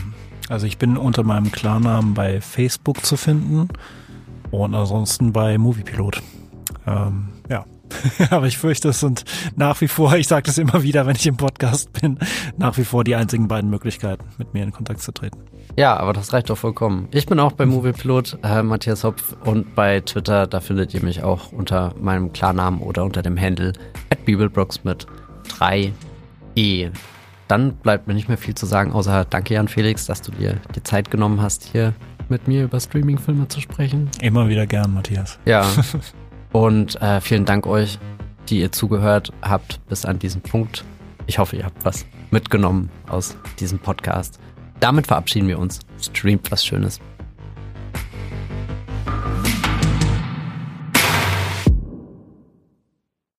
also ich bin unter meinem Klarnamen bei Facebook zu finden und ansonsten bei Moviepilot. Ähm, ja. Aber ich fürchte, es sind nach wie vor, ich sage das immer wieder, wenn ich im Podcast bin, nach wie vor die einzigen beiden Möglichkeiten, mit mir in Kontakt zu treten. Ja, aber das reicht doch vollkommen. Ich bin auch bei Moviepilot, äh, Matthias Hopf und bei Twitter, da findet ihr mich auch unter meinem Klarnamen oder unter dem Handle at Bibelbrox mit 3e. Dann bleibt mir nicht mehr viel zu sagen, außer danke Jan Felix, dass du dir die Zeit genommen hast, hier mit mir über Streaming-Filme zu sprechen. Immer wieder gern, Matthias. Ja. Und äh, vielen Dank euch, die ihr zugehört habt bis an diesen Punkt. Ich hoffe, ihr habt was mitgenommen aus diesem Podcast. Damit verabschieden wir uns. Streamt was Schönes.